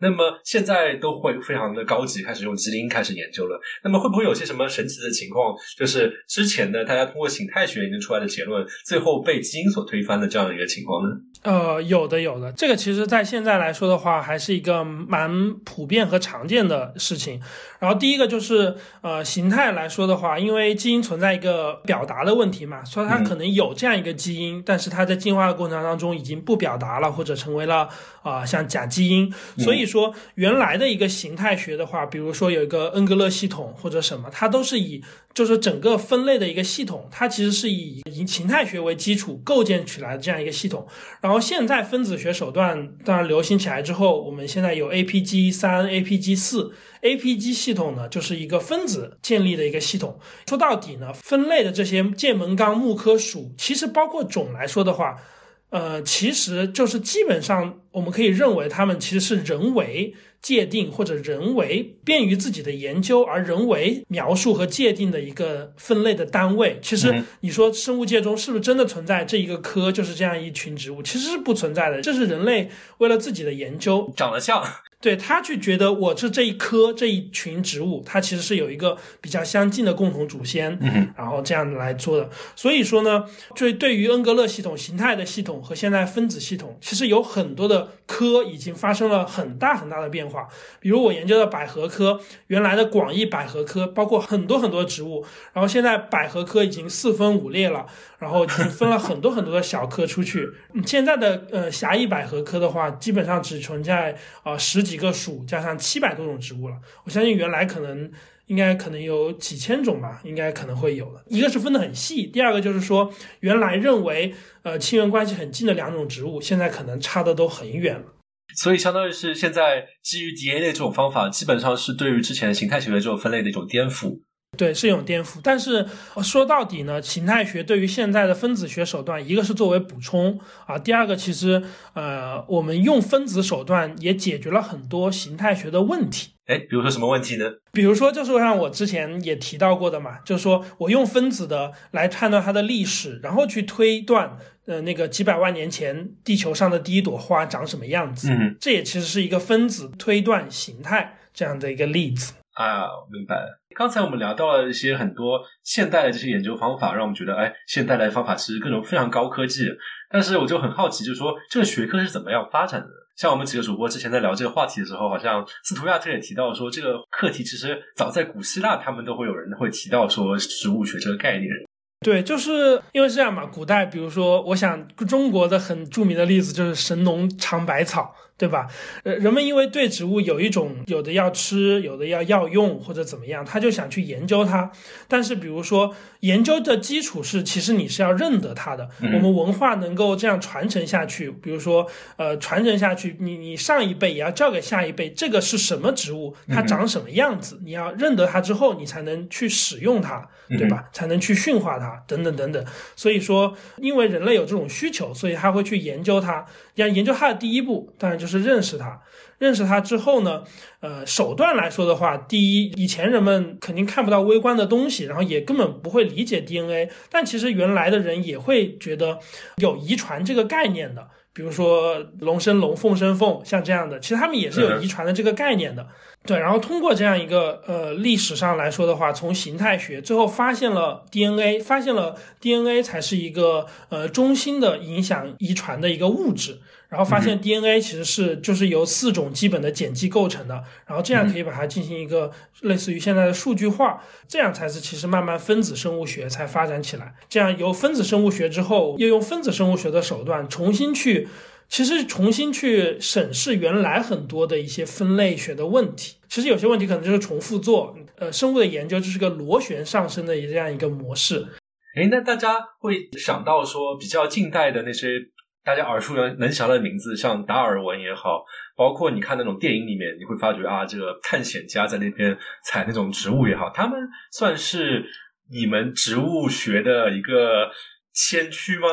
那么现在都会非常的高级，开始用基因开始研究了。那么会不会有些什么神奇的情况，就是之前呢大家通过形态学研究出来的结论，最后被基因所推翻的这样的一个情况呢？
呃，有的，有的。这个其实在现在来说的话，还是一个蛮普遍和常见的事情。然后第一个就是呃，形态来说的话，因为基因存在一个表达的问题嘛，所以它可能有这样一个基因，但是它在进化的过程当中已经不表达了，或者成为了啊像假基因，所以。说原来的一个形态学的话，比如说有一个恩格勒系统或者什么，它都是以就是整个分类的一个系统，它其实是以以形态学为基础构建起来的这样一个系统。然后现在分子学手段当然流行起来之后，我们现在有 APG 三、APG 四，APG 系统呢就是一个分子建立的一个系统。说到底呢，分类的这些剑门纲目科属，其实包括种来说的话。呃，其实就是基本上，我们可以认为他们其实是人为界定或者人为便于自己的研究而人为描述和界定的一个分类的单位。其实你说生物界中是不是真的存在这一个科就是这样一群植物？其实是不存在的，这是人类为了自己的研究
长得像。
对他去觉得我是这一棵这一群植物，它其实是有一个比较相近的共同祖先，然后这样来做的。所以说呢，就对于恩格勒系统形态的系统和现在分子系统，其实有很多的科已经发生了很大很大的变化。比如我研究的百合科，原来的广义百合科包括很多很多植物，然后现在百合科已经四分五裂了。然后已经分了很多很多的小科出去。现在的呃狭义百合科的话，基本上只存在啊十几个属，加上七百多种植物了。我相信原来可能应该可能有几千种吧，应该可能会有的。一个是分得很细，第二个就是说原来认为呃亲缘关系很近的两种植物，现在可能差的都很远了。
所以相当于是现在基于 DNA 这种方法，基本上是对于之前形态学的这种分类的一种颠覆。
对，是一种颠覆。但是说到底呢，形态学对于现在的分子学手段，一个是作为补充啊，第二个其实呃，我们用分子手段也解决了很多形态学的问题。
哎，比如说什么问题呢？
比如说，就是像我之前也提到过的嘛，就是说我用分子的来判断它的历史，然后去推断，呃，那个几百万年前地球上的第一朵花长什么样子。
嗯，
这也其实是一个分子推断形态这样的一个例子。
啊，明白了。刚才我们聊到了一些很多现代的这些研究方法，让我们觉得，哎，现代的方法其实各种非常高科技。但是我就很好奇，就是说这个学科是怎么样发展的？像我们几个主播之前在聊这个话题的时候，好像斯图亚特也提到说，这个课题其实早在古希腊，他们都会有人会提到说植物学这个概念。
对，就是因为这样嘛。古代，比如说，我想中国的很著名的例子就是神农尝百草。对吧？呃，人们因为对植物有一种有的要吃，有的要药用或者怎么样，他就想去研究它。但是，比如说研究的基础是，其实你是要认得它的。我们文化能够这样传承下去，比如说，呃，传承下去，你你上一辈也要教给下一辈，这个是什么植物，它长什么样子，你要认得它之后，你才能去使用它，对吧？才能去驯化它，等等等等。所以说，因为人类有这种需求，所以他会去研究它。要研究它的第一步，当然就是。是认识它，认识它之后呢，呃，手段来说的话，第一，以前人们肯定看不到微观的东西，然后也根本不会理解 DNA，但其实原来的人也会觉得有遗传这个概念的，比如说龙生龙，凤生凤，像这样的，其实他们也是有遗传的这个概念的。对，然后通过这样一个呃历史上来说的话，从形态学最后发现了 DNA，发现了 DNA 才是一个呃中心的影响遗传的一个物质。然后发现 DNA 其实是就是由四种基本的碱基构成的，然后这样可以把它进行一个类似于现在的数据化，这样才是其实慢慢分子生物学才发展起来。这样由分子生物学之后，又用分子生物学的手段重新去，其实重新去审视原来很多的一些分类学的问题。其实有些问题可能就是重复做，呃，生物的研究就是个螺旋上升的这样一个模式。
诶，那大家会想到说比较近代的那些。大家耳熟能详的名字，像达尔文也好，包括你看那种电影里面，你会发觉啊，这个探险家在那边采那种植物也好，他们算是你们植物学的一个先驱吗？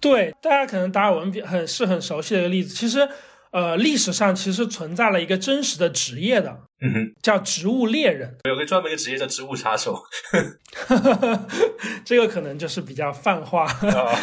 对，大家可能达尔文比很是很熟悉的一个例子，其实。呃，历史上其实存在了一个真实的职业的，
嗯哼，
叫植物猎人，
有个专门一个职业叫植物杀手，
这个可能就是比较泛化。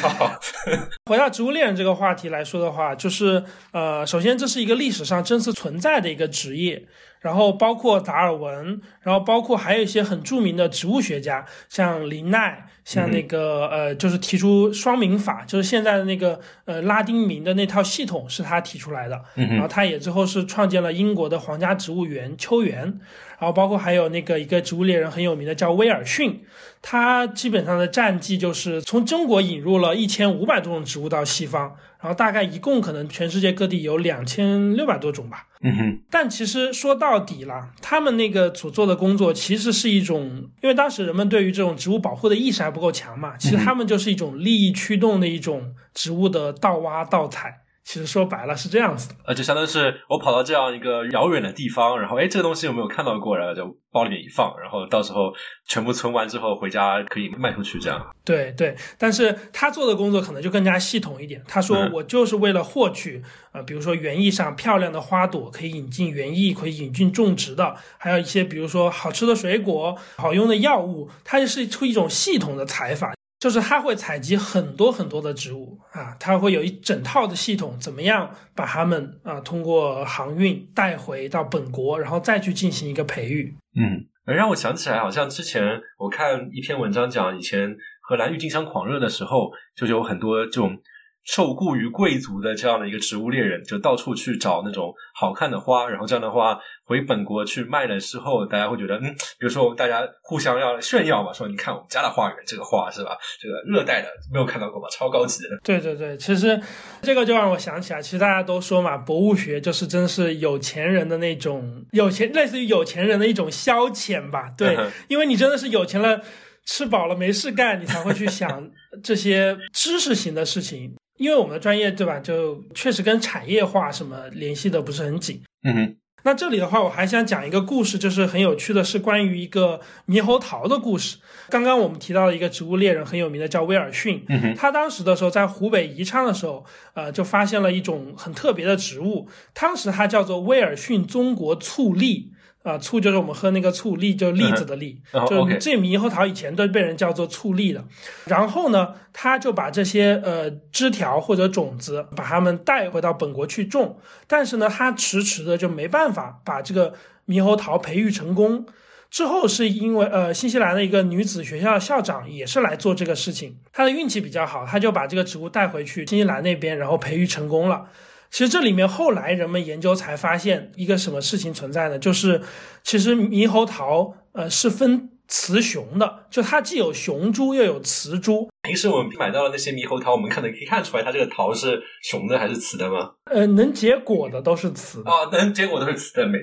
回到植物猎人这个话题来说的话，就是呃，首先这是一个历史上真实存在的一个职业。然后包括达尔文，然后包括还有一些很著名的植物学家，像林奈，像那个呃，就是提出双名法，就是现在的那个呃拉丁名的那套系统是他提出来的。然后他也最后是创建了英国的皇家植物园秋园。然后包括还有那个一个植物猎人很有名的叫威尔逊，他基本上的战绩就是从中国引入了一千五百多种植物到西方。然后大概一共可能全世界各地有两千六百多种吧。
嗯哼。
但其实说到底了，他们那个所做的工作其实是一种，因为当时人们对于这种植物保护的意识还不够强嘛，其实他们就是一种利益驱动的一种植物的盗挖盗采。其实说白了是这样子的，
呃，就相当于是我跑到这样一个遥远的地方，然后哎，这个东西有没有看到过？然后就包里面一放，然后到时候全部存完之后回家可以卖出去，这样。
对对，但是他做的工作可能就更加系统一点。他说我就是为了获取，呃，比如说园艺上漂亮的花朵可以引进园艺，可以引进种植的，还有一些比如说好吃的水果、好用的药物，它就是出一种系统的采法。就是它会采集很多很多的植物啊，它会有一整套的系统，怎么样把它们啊通过航运带回到本国，然后再去进行一个培育。
嗯，让我想起来，好像之前我看一篇文章讲，以前荷兰郁金香狂热的时候，就有很多这种。受雇于贵族的这样的一个植物猎人，就到处去找那种好看的花，然后这样的话回本国去卖了之后，大家会觉得，嗯，比如说我们大家互相要炫耀嘛，说你看我们家的花园，这个花是吧？这个热带的没有看到过吧？超高级的。
对 对对，其实这个就让我想起来，其实大家都说嘛，博物学就是真是有钱人的那种有钱，类似于有钱人的一种消遣吧？对，因为你真的是有钱了，吃饱了没事干，你才会去想这些知识型的事情。因为我们的专业对吧，就确实跟产业化什么联系的不是很紧。
嗯哼，
那这里的话，我还想讲一个故事，就是很有趣的，是关于一个猕猴桃的故事。刚刚我们提到的一个植物猎人很有名的，叫威尔逊。
嗯
他当时的时候在湖北宜昌的时候，呃，就发现了一种很特别的植物，当时它叫做威尔逊中国醋栗。啊，醋就是我们喝那个醋，栗就是栗子的栗，
哦
就这猕猴桃以前都被人叫做醋栗的。然后呢，他就把这些呃枝条或者种子，把它们带回到本国去种，但是呢，他迟迟的就没办法把这个猕猴桃培育成功。之后是因为呃，新西兰的一个女子学校校长也是来做这个事情，她的运气比较好，她就把这个植物带回去新西兰那边，然后培育成功了。其实这里面后来人们研究才发现一个什么事情存在呢？就是其实猕猴桃呃是分雌雄的，就它既有雄株又有雌株。
平时我们买到的那些猕猴桃，我们可能可以看出来它这个桃是雄的还是雌的吗？
呃，能结果的都是雌的，
啊，能结果都是雌的美。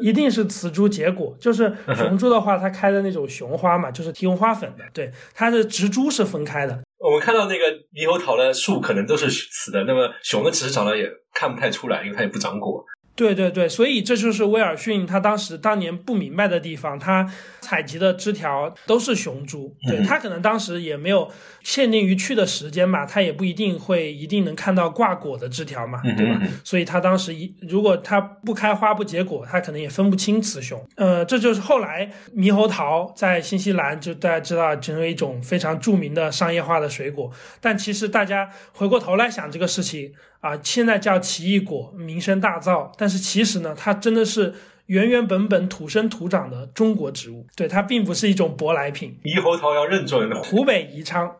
一定是雌株结果。就是 雄株的话，它开的那种雄花嘛，就是提供花粉的。对，它的植株是分开的。
我们看到那个猕猴桃的树可能都是雌的，那么雄的其实长得也看不太出来，因为它也不长果。
对对对，所以这就是威尔逊他当时当年不明白的地方，他采集的枝条都是雄株，对
嗯
他可能当时也没有限定于去的时间吧，他也不一定会一定能看到挂果的枝条嘛，对吧？
嗯
所以他当时一如果它不开花不结果，他可能也分不清雌雄。呃，这就是后来猕猴桃在新西兰就大家知道成为一种非常著名的商业化的水果，但其实大家回过头来想这个事情啊，现在叫奇异果，名声大噪，但是其实呢，它真的是原原本本土生土长的中国植物，对它并不是一种舶来品。
猕猴桃要认准了。
湖北宜昌，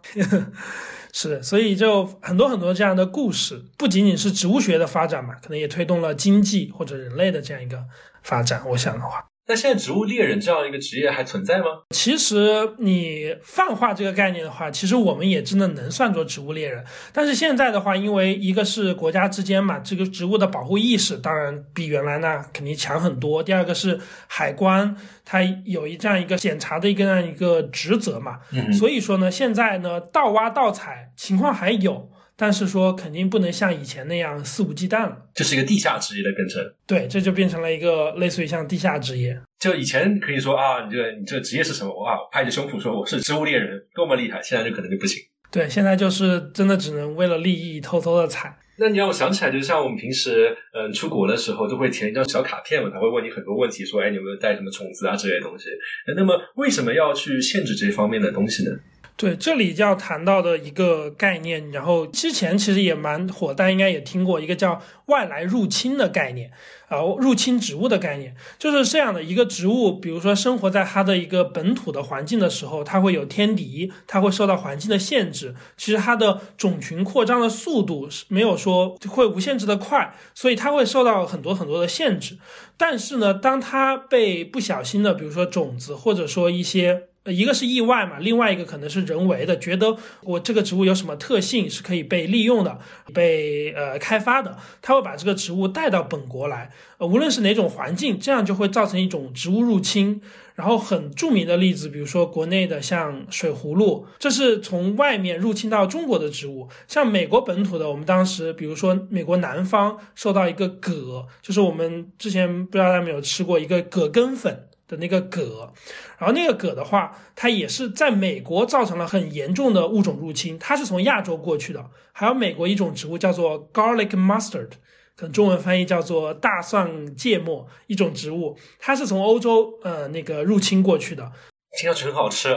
是，所以就很多很多这样的故事，不仅仅是植物学的发展嘛，可能也推动了经济或者人类的这样一个发展。我想的话。
那现在植物猎人这样一个职业还存在吗？
其实你泛化这个概念的话，其实我们也真的能算作植物猎人。但是现在的话，因为一个是国家之间嘛，这个植物的保护意识当然比原来那肯定强很多。第二个是海关，它有一这样一个检查的一个这样一个职责嘛，
嗯
所以说呢，现在呢盗挖盗采情况还有，但是说肯定不能像以前那样肆无忌惮了。
这是一个地下职业的变成。
对，这就变成了一个类似于像地下职业。
就以前可以说啊，你这个你这个职业是什么？哇，拍着胸脯说我是植物猎人，多么厉害！现在就可能就不行。
对，现在就是真的只能为了利益偷偷的采。
那你让我想起来，就像我们平时嗯出国的时候，都会填一张小卡片嘛，他会问你很多问题，说哎你有没有带什么虫子啊之类的东西。那么为什么要去限制这方面的东西呢？
对，这里就要谈到的一个概念，然后之前其实也蛮火，大家应该也听过一个叫外来入侵的概念，啊、入侵植物的概念，就是这样的一个植物，比如说生活在它的一个本土的环境的时候，它会有天敌，它会受到环境的限制，其实它的种群扩张的速度是没有说会无限制的快，所以它会受到很多很多的限制。但是呢，当它被不小心的，比如说种子，或者说一些，一个是意外嘛，另外一个可能是人为的，觉得我这个植物有什么特性是可以被利用的、被呃开发的，他会把这个植物带到本国来，呃，无论是哪种环境，这样就会造成一种植物入侵。然后很著名的例子，比如说国内的像水葫芦，这是从外面入侵到中国的植物。像美国本土的，我们当时比如说美国南方受到一个葛，就是我们之前不知道大家有没有吃过一个葛根粉。的那个葛，然后那个葛的话，它也是在美国造成了很严重的物种入侵，它是从亚洲过去的。还有美国一种植物叫做 garlic mustard，可能中文翻译叫做大蒜芥末，一种植物，它是从欧洲呃那个入侵过去的。
听上去很好吃。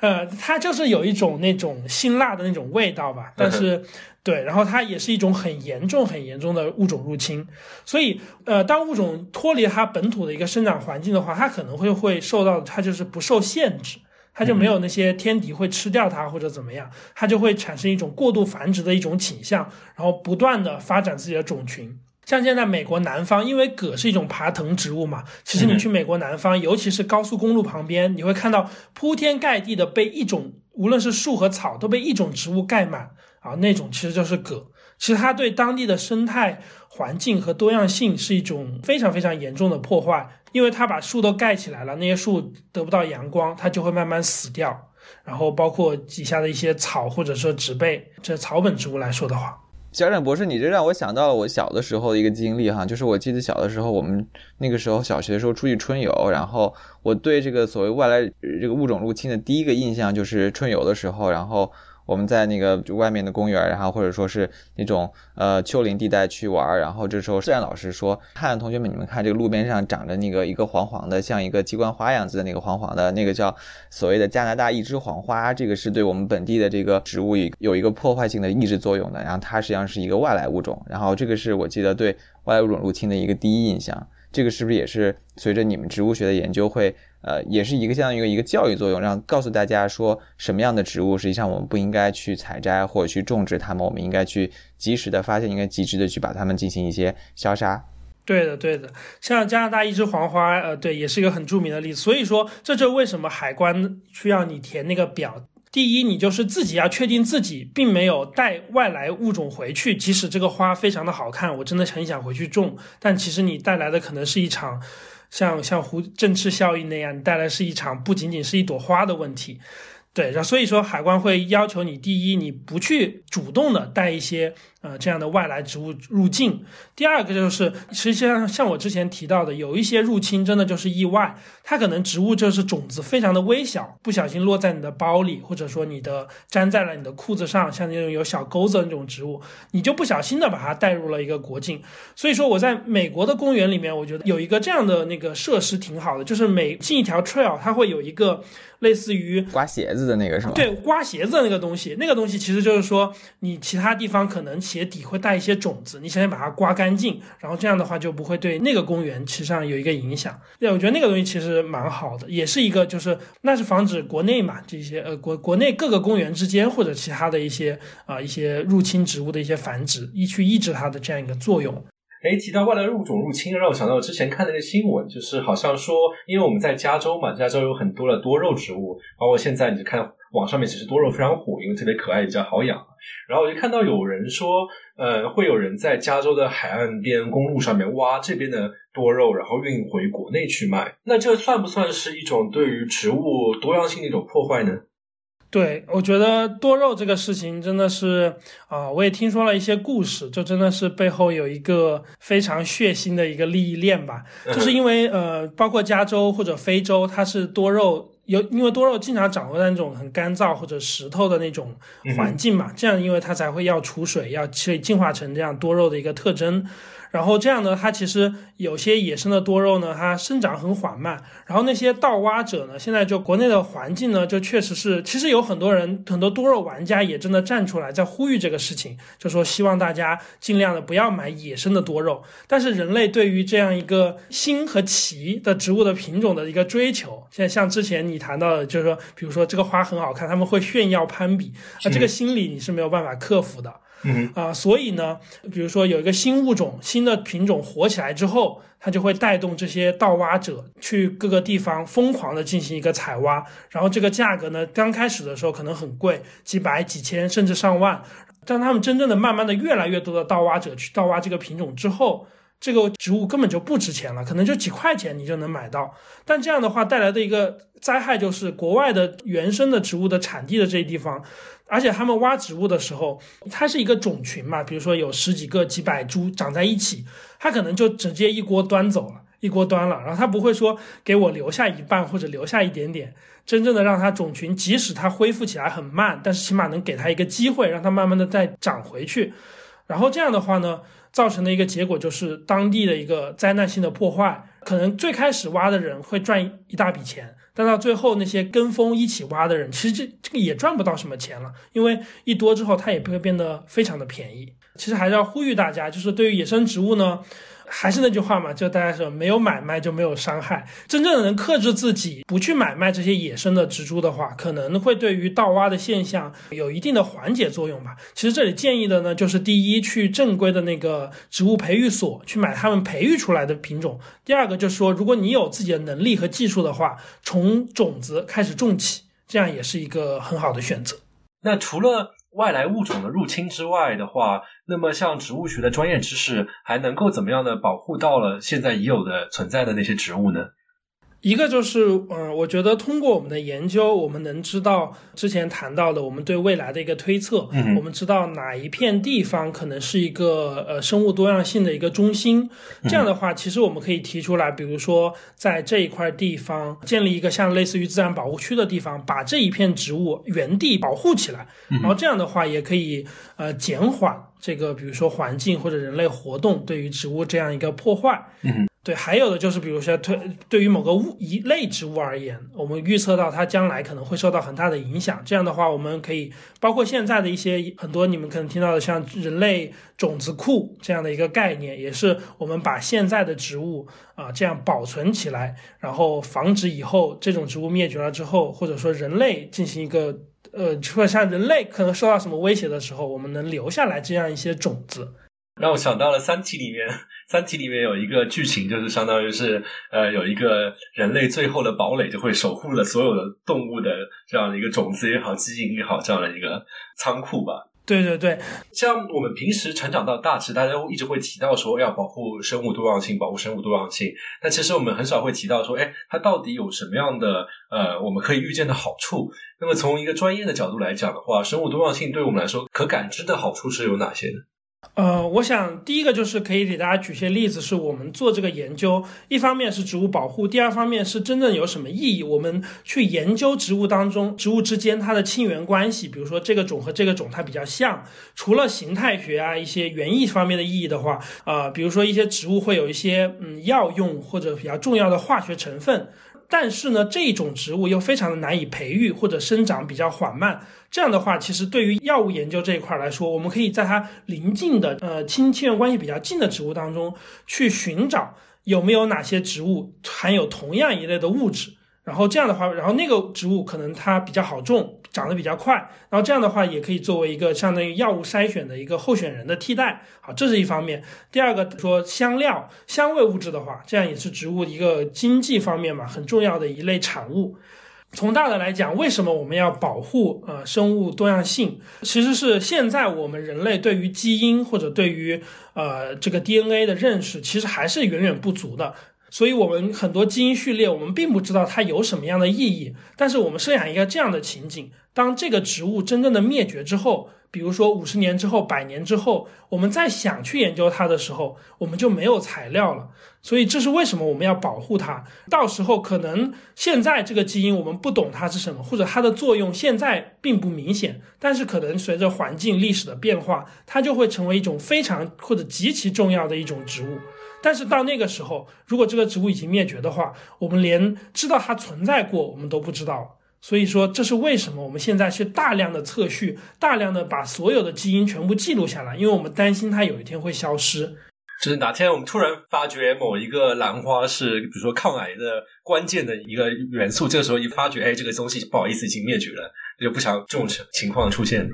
呃，它就是有一种那种辛辣的那种味道吧，但是对，然后它也是一种很严重、很严重的物种入侵，所以呃，当物种脱离它本土的一个生长环境的话，它可能会会受到它就是不受限制，它就没有那些天敌会吃掉它或者怎么样，它就会产生一种过度繁殖的一种倾向，然后不断的发展自己的种群。像现在美国南方，因为葛是一种爬藤植物嘛，其实你去美国南方，尤其是高速公路旁边，你会看到铺天盖地的被一种，无论是树和草都被一种植物盖满啊，那种其实就是葛。其实它对当地的生态环境和多样性是一种非常非常严重的破坏，因为它把树都盖起来了，那些树得不到阳光，它就会慢慢死掉。然后包括底下的一些草或者说植被，这草本植物来说的话。
小冉博士，你这让我想到了我小的时候的一个经历哈，就是我记得小的时候，我们那个时候小学的时候出去春游，然后我对这个所谓外来这个物种入侵的第一个印象就是春游的时候，然后。我们在那个就外面的公园，然后或者说是那种呃丘陵地带去玩，然后这时候自然老师说：“看同学们，你们看这个路边上长着那个一个黄黄的，像一个鸡冠花样子的那个黄黄的，那个叫所谓的加拿大一枝黄花，这个是对我们本地的这个植物有一个破坏性的抑制作用的。然后它实际上是一个外来物种，然后这个是我记得对外来物种入侵的一个第一印象。这个是不是也是随着你们植物学的研究会？”呃，也是一个相当于一个教育作用，让告诉大家说什么样的植物实际上我们不应该去采摘或者去种植它们，我们应该去及时的发现，应该及时的去把它们进行一些消杀。
对的，对的，像加拿大一枝黄花，呃，对，也是一个很著名的例子。所以说，这就为什么海关需要你填那个表。第一，你就是自己要确定自己并没有带外来物种回去，即使这个花非常的好看，我真的很想回去种，但其实你带来的可能是一场。像像胡振翅效应那样，带来是一场不仅仅是一朵花的问题。对，然后所以说海关会要求你，第一，你不去主动的带一些呃这样的外来植物入境；第二个就是，实际上像我之前提到的，有一些入侵真的就是意外，它可能植物就是种子非常的微小，不小心落在你的包里，或者说你的粘在了你的裤子上，像那种有小钩子的那种植物，你就不小心的把它带入了一个国境。所以说我在美国的公园里面，我觉得有一个这样的那个设施挺好的，就是每进一条 trail，它会有一个。类似于
刮鞋子的那个是吗？
对，刮鞋子的那个东西，那个东西其实就是说，你其他地方可能鞋鞋底会带一些种子，你先把它刮干净，然后这样的话就不会对那个公园其实上有一个影响。对，我觉得那个东西其实蛮好的，也是一个就是那是防止国内嘛这些呃国国内各个公园之间或者其他的一些啊一些入侵植物的一些繁殖，一去抑制它的这样一个作用。
哎，提到外来物种入侵，让我想到我之前看那个新闻，就是好像说，因为我们在加州嘛，加州有很多的多肉植物，包括现在你看网上面其实多肉非常火，因为特别可爱，比较好养。然后我就看到有人说，呃，会有人在加州的海岸边公路上面挖这边的多肉，然后运回国内去卖。那这算不算是一种对于植物多样性的一种破坏呢？
对，我觉得多肉这个事情真的是啊，我也听说了一些故事，就真的是背后有一个非常血腥的一个利益链吧。就是因为呃，包括加州或者非洲，它是多肉有，因为多肉经常掌握在那种很干燥或者石头的那种环境嘛，这样因为它才会要储水，要去进化成这样多肉的一个特征。然后这样呢，它其实有些野生的多肉呢，它生长很缓慢。然后那些盗挖者呢，现在就国内的环境呢，就确实是，其实有很多人，很多多肉玩家也真的站出来在呼吁这个事情，就说希望大家尽量的不要买野生的多肉。但是人类对于这样一个新和奇的植物的品种的一个追求，现在像之前你谈到的，就是说，比如说这个花很好看，他们会炫耀攀比，那这个心理你是没有办法克服的。
嗯
啊，所以呢，比如说有一个新物种、新的品种火起来之后，它就会带动这些盗挖者去各个地方疯狂的进行一个采挖，然后这个价格呢，刚开始的时候可能很贵，几百、几千甚至上万，但他们真正的慢慢的越来越多的盗挖者去盗挖这个品种之后，这个植物根本就不值钱了，可能就几块钱你就能买到，但这样的话带来的一个灾害就是国外的原生的植物的产地的这些地方。而且他们挖植物的时候，它是一个种群嘛，比如说有十几个、几百株长在一起，它可能就直接一锅端走了，一锅端了。然后它不会说给我留下一半或者留下一点点，真正的让它种群，即使它恢复起来很慢，但是起码能给它一个机会，让它慢慢的再长回去。然后这样的话呢，造成的一个结果就是当地的一个灾难性的破坏，可能最开始挖的人会赚一大笔钱。但到最后，那些跟风一起挖的人，其实这这个也赚不到什么钱了，因为一多之后，它也不会变得非常的便宜。其实还是要呼吁大家，就是对于野生植物呢。还是那句话嘛，就大家说，没有买卖就没有伤害。真正的能克制自己，不去买卖这些野生的植株的话，可能会对于盗挖的现象有一定的缓解作用吧。其实这里建议的呢，就是第一，去正规的那个植物培育所去买他们培育出来的品种；第二个就是说，如果你有自己的能力和技术的话，从种子开始种起，这样也是一个很好的选择。
那除了。外来物种的入侵之外的话，那么像植物学的专业知识还能够怎么样的保护到了现在已有的存在的那些植物呢？
一个就是，嗯，我觉得通过我们的研究，我们能知道之前谈到的我们对未来的一个推测。
嗯，
我们知道哪一片地方可能是一个呃生物多样性的一个中心。这样的话，其实我们可以提出来，比如说在这一块地方建立一个像类似于自然保护区的地方，把这一片植物原地保护起来。然后这样的话，也可以呃减缓这个比如说环境或者人类活动对于植物这样一个破坏。
嗯。
对，还有的就是，比如说，对对于某个物一类植物而言，我们预测到它将来可能会受到很大的影响。这样的话，我们可以包括现在的一些很多你们可能听到的，像人类种子库这样的一个概念，也是我们把现在的植物啊这样保存起来，然后防止以后这种植物灭绝了之后，或者说人类进行一个呃，或者像人类可能受到什么威胁的时候，我们能留下来这样一些种子。
让我想到了《三体》里面，《三体》里面有一个剧情，就是相当于是，呃，有一个人类最后的堡垒，就会守护了所有的动物的这样的一个种子也好，基因也好，这样的一个仓库吧。
对对对，
像我们平时成长到大，其实大家一直会提到说要保护生物多样性，保护生物多样性。但其实我们很少会提到说，哎，它到底有什么样的呃，我们可以预见的好处？那么从一个专业的角度来讲的话，生物多样性对我们来说可感知的好处是有哪些呢？
呃，我想第一个就是可以给大家举些例子，是我们做这个研究，一方面是植物保护，第二方面是真正有什么意义。我们去研究植物当中植物之间它的亲缘关系，比如说这个种和这个种它比较像，除了形态学啊一些园艺方面的意义的话，啊，比如说一些植物会有一些嗯药用或者比较重要的化学成分。但是呢，这种植物又非常的难以培育或者生长比较缓慢。这样的话，其实对于药物研究这一块来说，我们可以在它邻近的呃亲亲缘关系比较近的植物当中去寻找有没有哪些植物含有同样一类的物质。然后这样的话，然后那个植物可能它比较好种，长得比较快，然后这样的话也可以作为一个相当于药物筛选的一个候选人的替代。好，这是一方面。第二个说香料、香味物质的话，这样也是植物一个经济方面嘛很重要的一类产物。从大的来讲，为什么我们要保护呃生物多样性？其实是现在我们人类对于基因或者对于呃这个 DNA 的认识，其实还是远远不足的。所以，我们很多基因序列，我们并不知道它有什么样的意义。但是，我们设想一个这样的情景：当这个植物真正的灭绝之后，比如说五十年之后、百年之后，我们再想去研究它的时候，我们就没有材料了。所以，这是为什么我们要保护它。到时候，可能现在这个基因我们不懂它是什么，或者它的作用现在并不明显。但是，可能随着环境、历史的变化，它就会成为一种非常或者极其重要的一种植物。但是到那个时候，如果这个植物已经灭绝的话，我们连知道它存在过我们都不知道了。所以说，这是为什么我们现在去大量的测序，大量的把所有的基因全部记录下来，因为我们担心它有一天会消失。
就是哪天我们突然发觉某一个兰花是，比如说抗癌的关键的一个元素，这个时候一发觉，哎，这个东西不好意思已经灭绝了，就不想这种情况出现。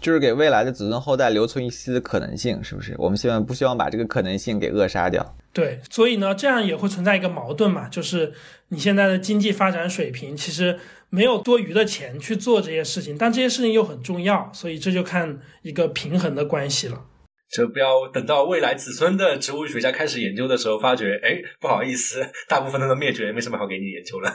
就是给未来的子孙后代留存一丝的可能性，是不是？我们希望不希望把这个可能性给扼杀掉？
对，所以呢，这样也会存在一个矛盾嘛，就是你现在的经济发展水平其实没有多余的钱去做这些事情，但这些事情又很重要，所以这就看一个平衡的关系了。
就不要等到未来子孙的植物学家开始研究的时候，发觉，哎，不好意思，大部分都能灭绝，没什么好给你研究了。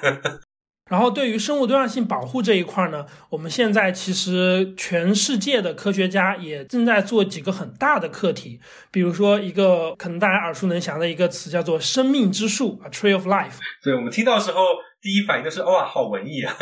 然后，对于生物多样性保护这一块呢，我们现在其实全世界的科学家也正在做几个很大的课题，比如说一个可能大家耳熟能详的一个词叫做“生命之树 ”（A Tree of Life）。
对我们听到时候，第一反应就是哇，好文艺啊！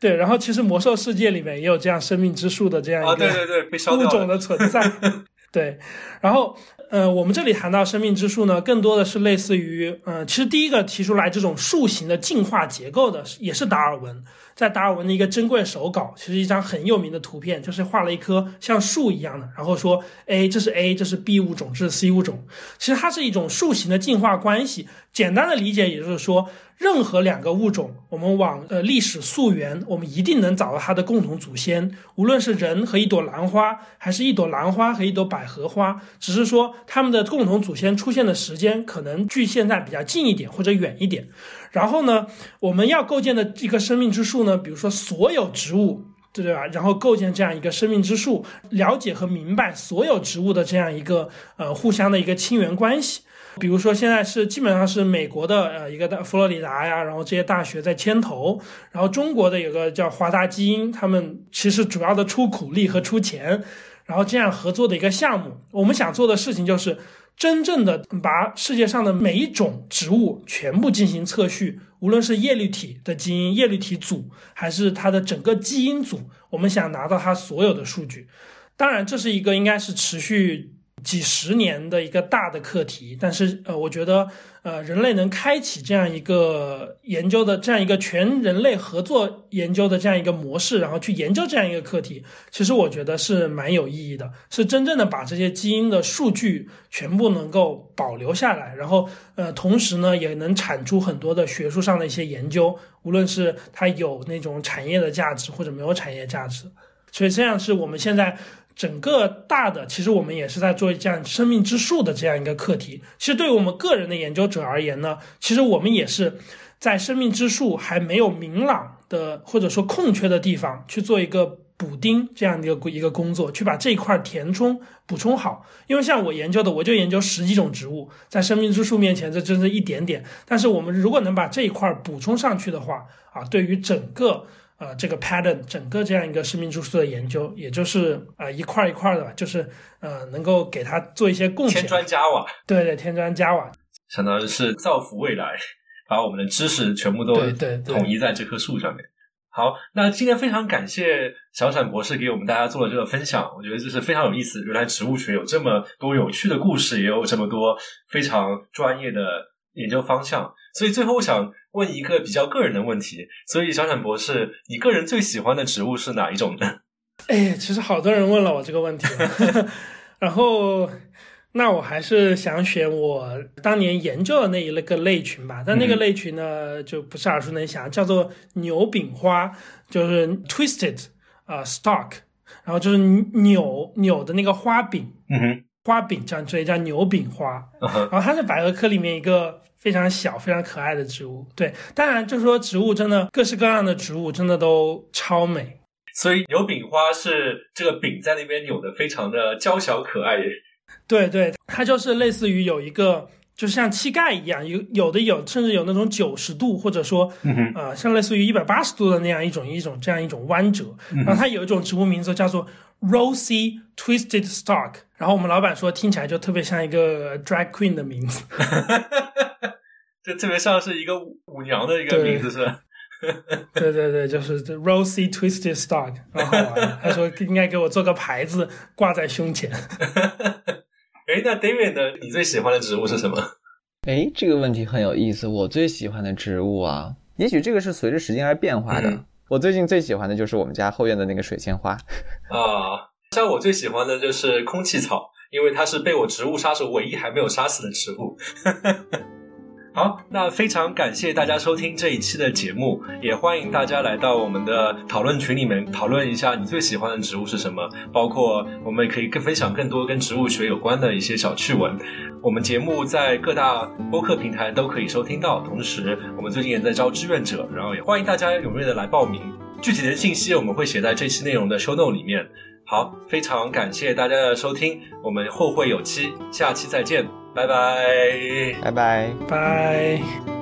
对，然后其实魔兽世界里面也有这样“生命之树”的这样一个物种的存在。对，对然后。呃，我们这里谈到生命之树呢，更多的是类似于，呃，其实第一个提出来这种树形的进化结构的，也是达尔文。在达尔文的一个珍贵手稿，其实一张很有名的图片，就是画了一棵像树一样的，然后说，A 这是 A，这是 B 物种，这是 C 物种。其实它是一种树形的进化关系。简单的理解，也就是说，任何两个物种，我们往呃历史溯源，我们一定能找到它的共同祖先。无论是人和一朵兰花，还是一朵兰花和一朵百合花，只是说它们的共同祖先出现的时间可能距现在比较近一点或者远一点。然后呢，我们要构建的一个生命之树呢，比如说所有植物，对对吧？然后构建这样一个生命之树，了解和明白所有植物的这样一个呃互相的一个亲缘关系。比如说现在是基本上是美国的呃一个大佛罗里达呀，然后这些大学在牵头，然后中国的有个叫华大基因，他们其实主要的出苦力和出钱，然后这样合作的一个项目。我们想做的事情就是真正的把世界上的每一种植物全部进行测序，无论是叶绿体的基因、叶绿体组，还是它的整个基因组，我们想拿到它所有的数据。当然，这是一个应该是持续几十年的一个大的课题，但是呃，我觉得呃，人类能开启这样一个研究的这样一个全人类合作研究的这样一个模式，然后去研究这样一个课题，其实我觉得是蛮有意义的，是真正的把这些基因的数据全部能够保留下来，然后呃，同时呢，也能产出很多的学术上的一些研究，无论是它有那种产业的价值或者没有产业价值，所以这样是我们现在。整个大的，其实我们也是在做这样生命之树的这样一个课题。其实对于我们个人的研究者而言呢，其实我们也是在生命之树还没有明朗的或者说空缺的地方去做一个补丁这样的一个一个工作，去把这一块填充补充好。因为像我研究的，我就研究十几种植物，在生命之树面前，这真是一点点。但是我们如果能把这一块补充上去的话，啊，对于整个。呃，这个 pattern 整个这样一个生命之树的研究，也就是呃一块一块的吧，就是呃能够给他做一些贡献。
添砖加瓦，
对对，添砖加瓦，
相当于是造福未来，把我们的知识全部都统一在这棵树上面。好，那今天非常感谢小闪博士给我们大家做的这个分享，我觉得这是非常有意思。原来植物学有这么多有趣的故事，也有这么多非常专业的研究方向。所以最后我想。问一个比较个人的问题，所以小闪博士，你个人最喜欢的植物是哪一种呢？
哎，其实好多人问了我这个问题，然后那我还是想选我当年研究的那一个类群吧。但那个类群呢，就不是耳熟能详，叫做牛饼花，就是 twisted 啊 stalk，然后就是扭扭的那个花柄，
嗯哼，
花柄这样，所以叫牛柄花。然后它是百合科里面一个。非常小、非常可爱的植物，对，当然就是说植物真的各式各样的植物真的都超美。
所以牛柄花是这个柄在那边扭的，非常的娇小可爱。
对对，它就是类似于有一个，就像膝盖一样，有有的有，甚至有那种九十度，或者说，呃，像类似于一百八十度的那样一种一种这样一种弯折。然后它有一种植物名字叫做 Rosy Twisted Stalk，然后我们老板说听起来就特别像一个 drag queen 的名字。
就特别像是一个舞娘的一个名字，是吧？
对对对，就是 Rosie Twisted Stalk，然后他说应该给我做个牌子挂在胸前。
哎，那 David 呢？你最喜欢的植物是什么？
哎，这个问题很有意思。我最喜欢的植物啊，也许这个是随着时间而变化的。我最近最喜欢的就是我们家后院的那个水仙花。
啊，像我最喜欢的就是空气草，因为它是被我植物杀手唯一还没有杀死的植物。好，那非常感谢大家收听这一期的节目，也欢迎大家来到我们的讨论群里面讨论一下你最喜欢的植物是什么，包括我们也可以更分享更多跟植物学有关的一些小趣闻。我们节目在各大播客平台都可以收听到，同时我们最近也在招志愿者，然后也欢迎大家踊跃的来报名。具体的信息我们会写在这期内容的 show note 里面。好，非常感谢大家的收听，我们后会有期，下期再见。拜拜，
拜拜，
拜。